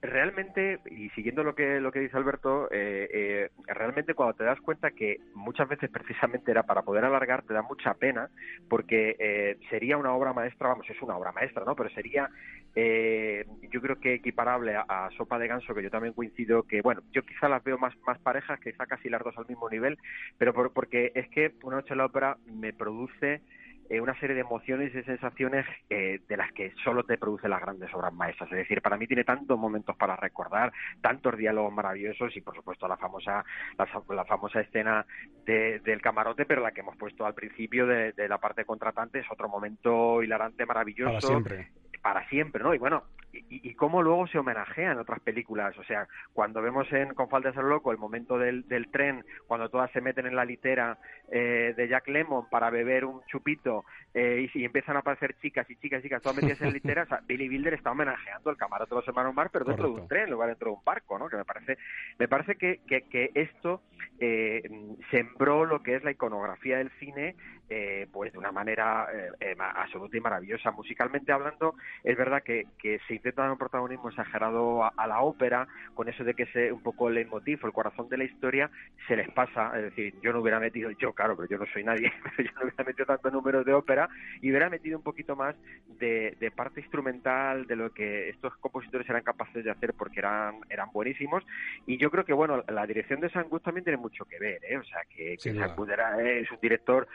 realmente, y siguiendo lo que, lo que dice Alberto, eh, eh, realmente cuando te das cuenta que muchas veces precisamente era para poder alargar, te da mucha pena, porque eh, sería una obra maestra, vamos, es una obra maestra, ¿no? Pero sería, yo creo que equiparable a, Sopa de Ganso, que yo también coincido que, bueno, yo quizá las veo más, más parejas, quizá casi las dos al mismo nivel, pero porque es que Una noche en la ópera me produce eh, una serie de emociones y sensaciones eh, de las que solo te producen las grandes obras maestras. Es decir, para mí tiene tantos momentos para recordar, tantos diálogos maravillosos y, por supuesto, la famosa la, famosa escena del camarote, pero la que hemos puesto al principio de, la parte contratante es otro momento hilarante, maravilloso. Para siempre. Para siempre, ¿no? Y bueno, y, cómo luego se homenajea en otras películas. O sea, cuando vemos en Con falta de ser loco el momento del, del tren, cuando todas se meten en la litera eh, de Jack Lemmon para beber un chupito eh, y, empiezan a aparecer chicas y chicas y chicas todas metidas en [laughs] litera, o sea, Billy Wilder está homenajeando el camarote de los hermanos Mar, pero dentro de un tren, en lugar dentro de un barco, ¿no? Que me parece, me parece que, que, que esto eh, sembró lo que es la iconografía del cine eh, pues de una manera eh, eh, absoluta y maravillosa. Musicalmente hablando, es verdad que, que se intenta dar un protagonismo exagerado a, la ópera, con eso de que es un poco el leitmotiv, el corazón de la historia, se les pasa. Es decir, yo no hubiera metido, yo claro, pero yo no soy nadie, [laughs] pero yo no hubiera metido tantos números de ópera y hubiera metido un poquito más de, de parte instrumental, de lo que estos compositores eran capaces de hacer porque eran, eran buenísimos. Y yo creo que, bueno, la dirección de Sangus también tiene mucho que ver, ¿eh? O sea, que, que era, es un director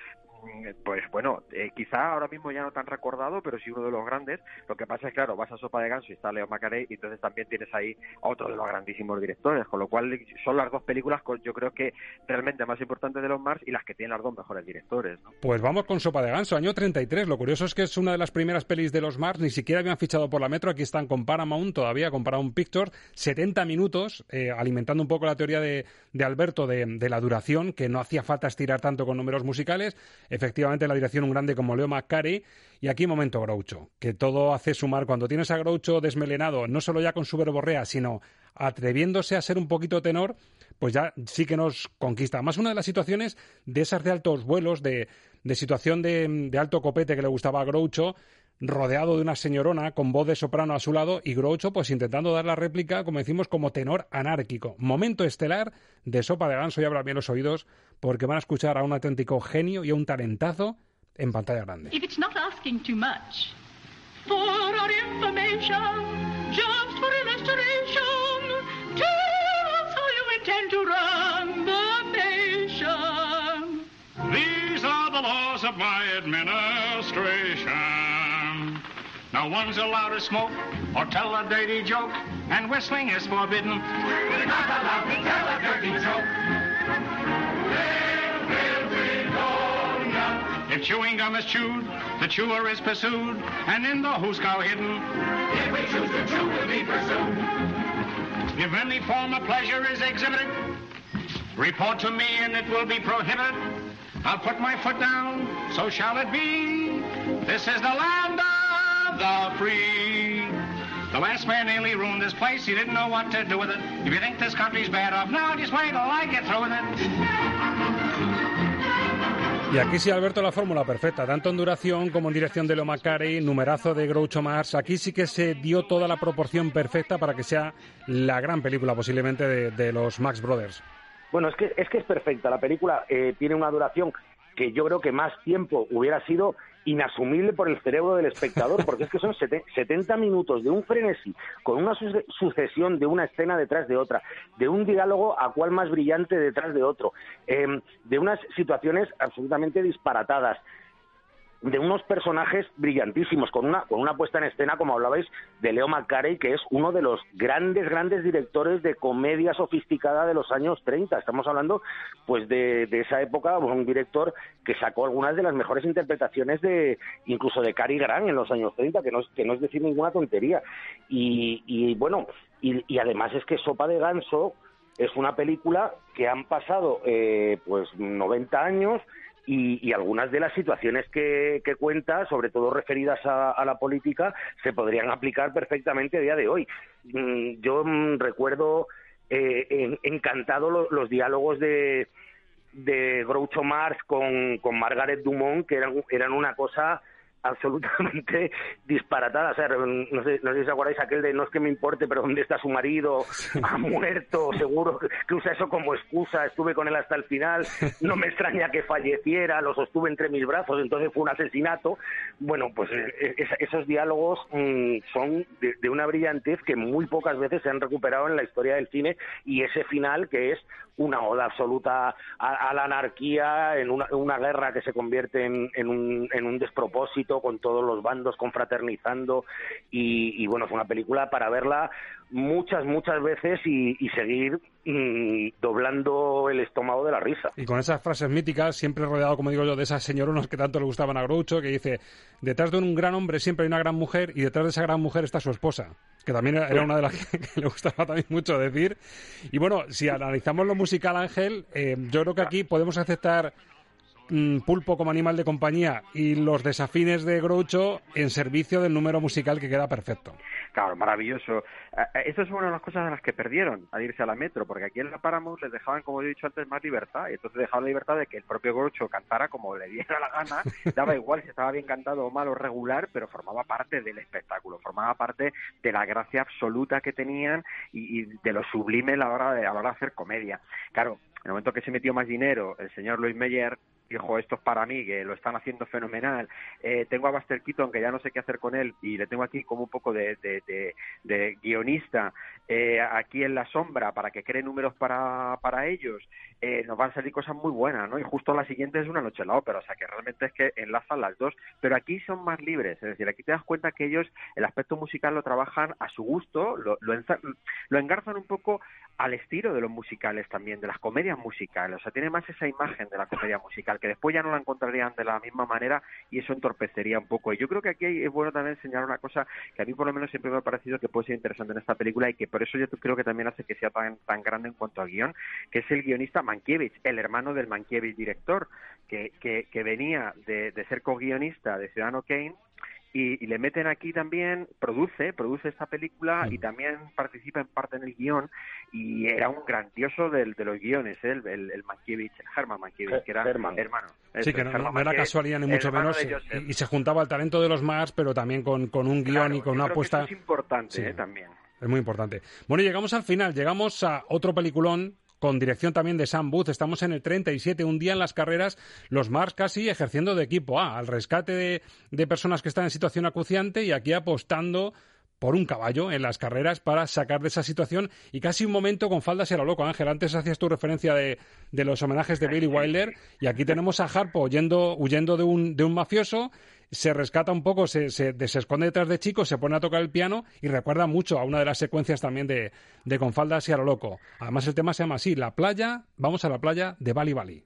pues bueno, eh, quizá ahora mismo ya no tan recordado, pero sí uno de los grandes. Lo que pasa es, claro, vas a Sopa de Ganso y está Leo Macaré, y entonces también tienes ahí a otro de los grandísimos directores, con lo cual son las dos películas, yo creo que realmente más importantes de los Mars y las que tienen las dos mejores directores. Pues vamos con Sopa de Ganso, año 33. Lo curioso es que es una de las primeras pelis de los Mars, ni siquiera habían fichado por la Metro, aquí están con Paramount todavía, con Paramount Pictures, 70 minutos, eh, alimentando un poco la teoría de, Alberto de, de la duración, que no hacía falta estirar tanto con números musicales. Efectivamente, la dirección un grande como Leo McCarey. Y aquí momento Groucho, que todo hace sumar. Cuando tienes a Groucho desmelenado, no solo ya con su verborrea, sino atreviéndose a ser un poquito tenor, pues ya sí que nos conquista. Más una de las situaciones de esas de altos vuelos, de, de situación de, de, alto copete que le gustaba a Groucho, rodeado de una señorona con voz de soprano a su lado y Groucho pues intentando dar la réplica, como decimos, como tenor anárquico. Momento estelar de Sopa de Ganso y abra bien los oídos porque van a escuchar a un auténtico genio y a un talentazo en pantalla grande. If it's not asking too much, for our information, just for illustration, tell us how you intend to run the nation. These are the laws of my administration. No one's allowed to smoke or tell a dirty joke, and whistling is forbidden. We're not allowed to tell a dirty joke. If chewing gum is chewed, the chewer is pursued, and in the hoosgow hidden. If we choose to chew, we'll be pursued. If any form of pleasure is exhibited, report to me and it will be prohibited. I'll put my foot down, so shall it be. This is the land of the free. The last man nearly ruined this place. He didn't know what to do with it. If you think this country's bad off now, just wait till I get through with it. Y aquí sí, Alberto, la fórmula perfecta, tanto en duración como en dirección de Leo Macari, numerazo de Groucho Mars. Aquí sí que se dio toda la proporción perfecta para que sea la gran película posiblemente de, los Max Brothers. Bueno, es que es, que es perfecta. La película eh, tiene una duración que yo creo que más tiempo hubiera sido inasumible por el cerebro del espectador, porque es que son 70 minutos de un frenesí, con una sucesión de una escena detrás de otra, de un diálogo a cual más brillante detrás de otro, em, de unas situaciones absolutamente disparatadas, de unos personajes brillantísimos, con una, con una puesta en escena, como hablabais, de Leo McCarey, que es uno de los grandes, grandes directores de comedia sofisticada de los años 30. Estamos hablando, pues, de, de esa época, un director que sacó algunas de las mejores interpretaciones de, incluso de Cary Grant en los años 30, que no es, que no es decir ninguna tontería. Y, y bueno, y, y además es que Sopa de Ganso es una película que han pasado, eh, pues, 90 años, y, algunas de las situaciones que, cuenta, sobre todo referidas a, la política, se podrían aplicar perfectamente a día de hoy. Mm, yo mm, recuerdo eh, encantado los diálogos de, de Groucho Marx con, con Margaret Dumont, que eran, eran una cosa absolutamente [laughs] disparatada. O sea, no sé, no sé si os acordáis aquel de no es que me importe, pero ¿dónde está su marido? Ha muerto, seguro que usa eso como excusa. Estuve con él hasta el final, no me extraña que falleciera, lo sostuve entre mis brazos, entonces fue un asesinato. Bueno, pues eh, esos diálogos mm, son de, una brillantez que muy pocas veces se han recuperado en la historia del cine y ese final que es una oda absoluta a, la anarquía, en una, guerra que se convierte en, un, en un despropósito, con todos los bandos confraternizando. Y, bueno, es una película para verla muchas, muchas veces y, seguir mm, doblando el estómago de la risa. Y con esas frases míticas, siempre rodeado, como digo yo, de esas señoronas que tanto le gustaban a Groucho, que dice, detrás de un gran hombre siempre hay una gran mujer y detrás de esa gran mujer está su esposa que también era una de las [laughs] que, le gustaba también mucho decir. Y bueno, si analizamos lo musical, Ángel, eh, yo creo que aquí podemos aceptar mm, Pulpo como animal de compañía y los desafines de Groucho en servicio del número musical que queda perfecto. Claro, maravilloso. Eh, eh, Eso es una de las cosas de las que perdieron al irse a la metro, porque aquí en la Paramount les dejaban, como he dicho antes, más libertad, y entonces dejaban la libertad de que el propio Groucho cantara como le diera la gana, [laughs] daba igual si estaba bien cantado o mal o regular, pero formaba parte del espectáculo, formaba parte de la gracia absoluta que tenían y, de lo sublime a la hora de, a la hora de hacer comedia. Claro, en el momento que se metió más dinero el señor Luis Meyer dijo, esto es para mí, que lo están haciendo fenomenal. Eh, tengo a Buster Keaton, que ya no sé qué hacer con él, y le tengo aquí como un poco de, de, guionista eh, aquí en la sombra para que cree números para, para ellos. Eh, nos van a salir cosas muy buenas, ¿no? Y justo la siguiente es una noche en la ópera, o sea que realmente es que enlazan las dos, pero aquí son más libres, es decir, aquí te das cuenta que ellos el aspecto musical lo trabajan a su gusto, lo, lo, lo engarzan un poco al estilo de los musicales también, de las comedias musicales, o sea, tiene más esa imagen de la comedia musical que después ya no la encontrarían de la misma manera y eso entorpecería un poco. Y yo creo que aquí es bueno también señalar una cosa que a mí por lo menos siempre me ha parecido que puede ser interesante en esta película y que por eso yo creo que también hace que sea tan, tan grande en cuanto a guion, que es el guionista Mankiewicz, el hermano del Mankiewicz director, que, que, que venía de, de ser co-guionista de Ciudadano Kane y, le meten aquí también, produce, produce esta película y también participa en parte en el guion y era un grandioso del, de los guiones, ¿eh? el, el, el Mankiewicz, Herman Mankiewicz, que era hermano. Sí, que no, era casualidad ni mucho menos y, se juntaba el talento de los más, pero también con, con un guion y con una apuesta... es importante ¿eh? también. Es muy importante. Bueno, llegamos al final, llegamos a otro peliculón con dirección también de Sam Booth. Estamos en el 37, un día en las carreras, los Mars casi ejerciendo de equipo A, al rescate de, personas que están en situación acuciante y aquí apostando por un caballo en las carreras para sacar de esa situación y casi un momento con faldas era loco, Ángel. Antes hacías tu referencia de, de los homenajes de Billy Wilder y aquí tenemos a Harpo huyendo, huyendo de, un, de un mafioso se rescata un poco, se, se, esconde detrás de Chico, se pone a tocar el piano y recuerda mucho a una de las secuencias también de, de Con faldas y a lo loco. Además el tema se llama así, La playa, vamos a la playa de Bali Bali.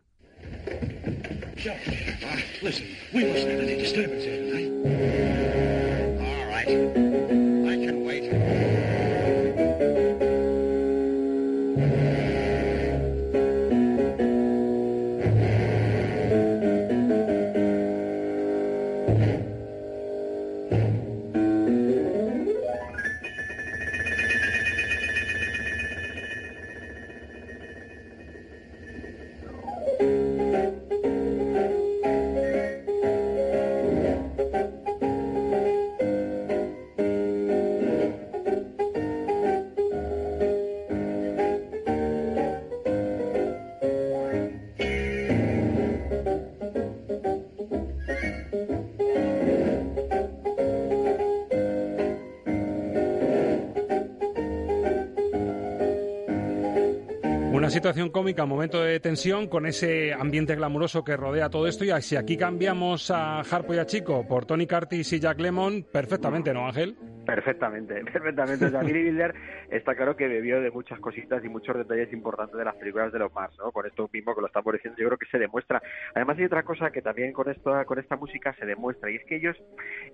Situación cómica, momento de tensión con ese ambiente glamuroso que rodea todo esto. Y si aquí cambiamos a Harpo y a Chico por Tony Curtis y Jack Lemon, perfectamente, ¿no, Ángel? Perfectamente, [laughs] perfectamente. O sea, Billy Wilder está claro que bebió de muchas cositas y muchos detalles importantes de las películas de los Mars, ¿no? Con esto mismo que lo estamos diciendo, yo creo que se demuestra. Además hay otra cosa que también con esto, con esta música se demuestra y es que ellos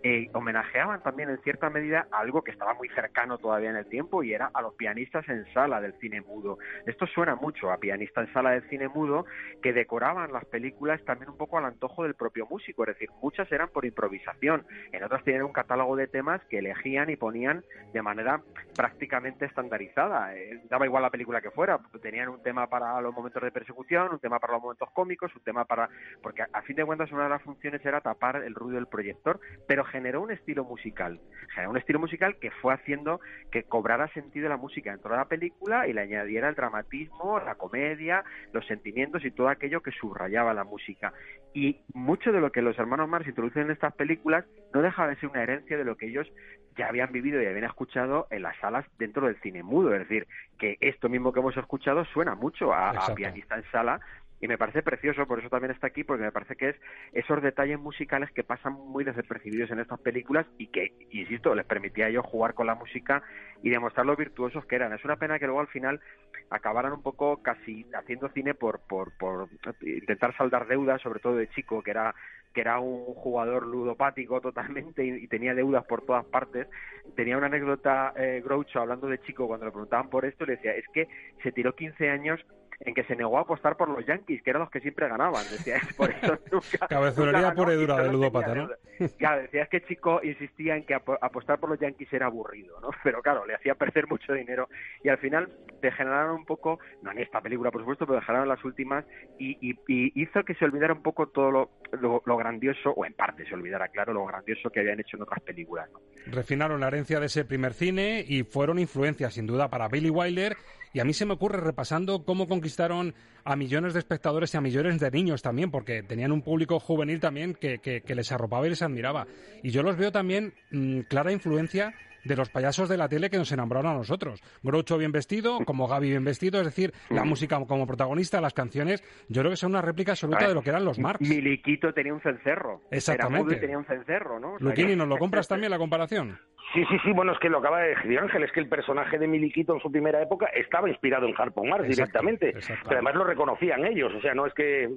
eh, homenajeaban también en cierta medida algo que estaba muy cercano todavía en el tiempo y era a los pianistas en sala del cine mudo. Esto suena mucho a pianistas en sala del cine mudo que decoraban las películas también un poco al antojo del propio músico, es decir, muchas eran por improvisación, en otras tenían un catálogo de temas que elegían y ponían de manera prácticamente estandarizada. Eh, daba igual la película que fuera, tenían un tema para los momentos de persecución, un tema para los momentos cómicos, un tema para... porque a, fin de cuentas una de las funciones era tapar el ruido del proyector, pero generó un estilo musical, generó un estilo musical que fue haciendo que cobrara sentido la música dentro de la película y le añadiera el dramatismo, la comedia, los sentimientos y todo aquello que subrayaba la música. Y mucho de lo que los hermanos Mars introducen en estas películas no deja de ser una herencia de lo que ellos ya habían vivido y habían escuchado en las salas dentro del cine mudo. Es decir, que esto mismo que hemos escuchado suena mucho a, a pianista en sala y me parece precioso, por eso también está aquí, porque me parece que es esos detalles musicales que pasan muy desapercibidos en estas películas y que, insisto, les permitía a ellos jugar con la música y demostrar lo virtuosos que eran. Es una pena que luego al final acabaran un poco casi haciendo cine por, por, por intentar saldar deudas, sobre todo de chico, que era que era un jugador ludopático totalmente y, tenía deudas por todas partes. Tenía una anécdota eh, Groucho hablando de chico cuando le preguntaban por esto, le decía, es que se tiró 15 años en que se negó a apostar por los Yankees, que eran los que siempre ganaban. Decía, [laughs] por eso nunca. Cabezonería por dura de ludópata, ¿no? Claro, decías que Chico insistía en que apostar por los Yankees era aburrido, ¿no? [laughs] Pero claro, le hacía perder mucho dinero y al final degeneraron un poco, no en esta película, por supuesto, pero degeneraron las últimas y, hizo que se olvidara un poco todo lo, lo, grandioso, o en parte se olvidara, claro, lo grandioso que habían hecho en otras películas. ¿no? Refinaron la herencia de ese primer cine y fueron influencias, sin duda, para Billy Wilder y a mí se me ocurre repasando cómo conquistaron a millones de espectadores y a millones de niños también, porque tenían un público juvenil también que, que, les arropaba y les admiraba. Y yo los veo también mm, clara influencia de los payasos de la tele que nos enamoraron a nosotros. Groucho bien vestido, como Gaby bien vestido, es decir, la música como protagonista, las canciones, yo creo que son una réplica absoluta de lo que eran los Marx. Miliquito tenía un cencerro. Exactamente. tenía un cencerro, ¿no? Luquini, ¿nos lo [laughs] compras también la comparación? Sí, sí, sí, bueno, es que lo acaba de decir Ángel, es que el personaje de Miliquito en su primera época estaba inspirado en Harpo Mars directamente, pero además lo reconocían ellos, o sea, no es que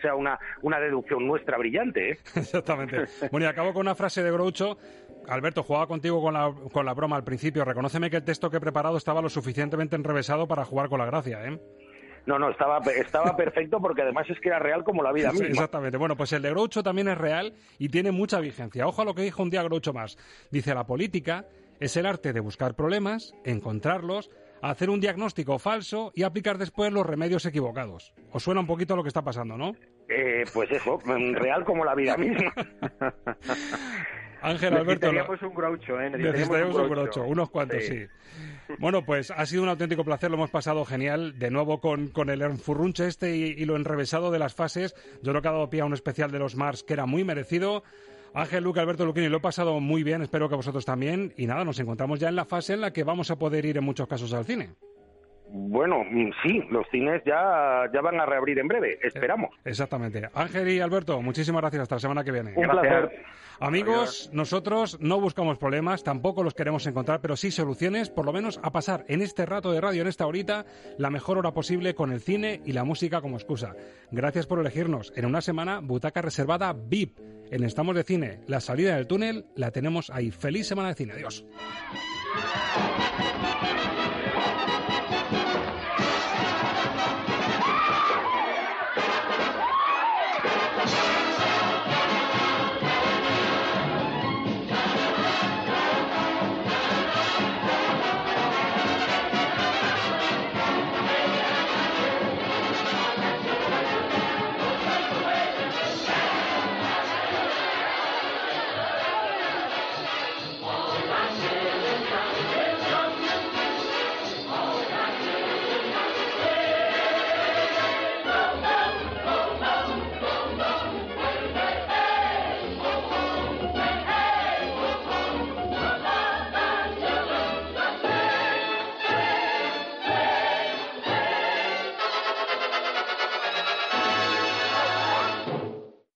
sea una, una deducción nuestra brillante. ¿eh? [laughs] Exactamente. Bueno, y acabo con una frase de Groucho. Alberto, jugaba contigo con la, con la broma al principio. Reconóceme que el texto que he preparado estaba lo suficientemente enrevesado para jugar con la gracia, ¿eh? No, no, estaba, estaba perfecto porque además es que era real como la vida misma. exactamente. Bueno, pues el de Groucho también es real y tiene mucha vigencia. Ojo a lo que dijo un día Groucho más. Dice, la política es el arte de buscar problemas, encontrarlos, hacer un diagnóstico falso y aplicar después los remedios equivocados. ¿Os suena un poquito lo que está pasando, no? Eh, pues eso, real como la vida misma. [laughs] Ángel Alberto. Necesitaríamos un groucho, ¿eh? Necesitaríamos un groucho, unos cuantos, sí. Bueno, pues ha sido un auténtico placer, lo hemos pasado genial. De nuevo con, con el enfurrunche este y, lo enrevesado de las fases. Yo creo que ha dado pie a un especial de los Mars que era muy merecido. Ángel, Luca, Alberto, Luquini, lo he pasado muy bien, espero que vosotros también. Y nada, nos encontramos ya en la fase en la que vamos a poder ir en muchos casos al cine. Bueno, mm, sí, los cines ya, ya van a reabrir en breve, esperamos. Exactamente. Ángel y Alberto, muchísimas gracias. Hasta la semana que viene. Un placer. Amigos, nosotros no buscamos problemas, tampoco los queremos encontrar, pero sí soluciones, por lo menos a pasar en este rato de radio, en esta horita, la mejor hora posible con el cine y la música como excusa. Gracias por elegirnos. En una semana, butaca reservada VIP. En Estamos de Cine, la salida del túnel la tenemos ahí. Feliz semana de cine. Adiós.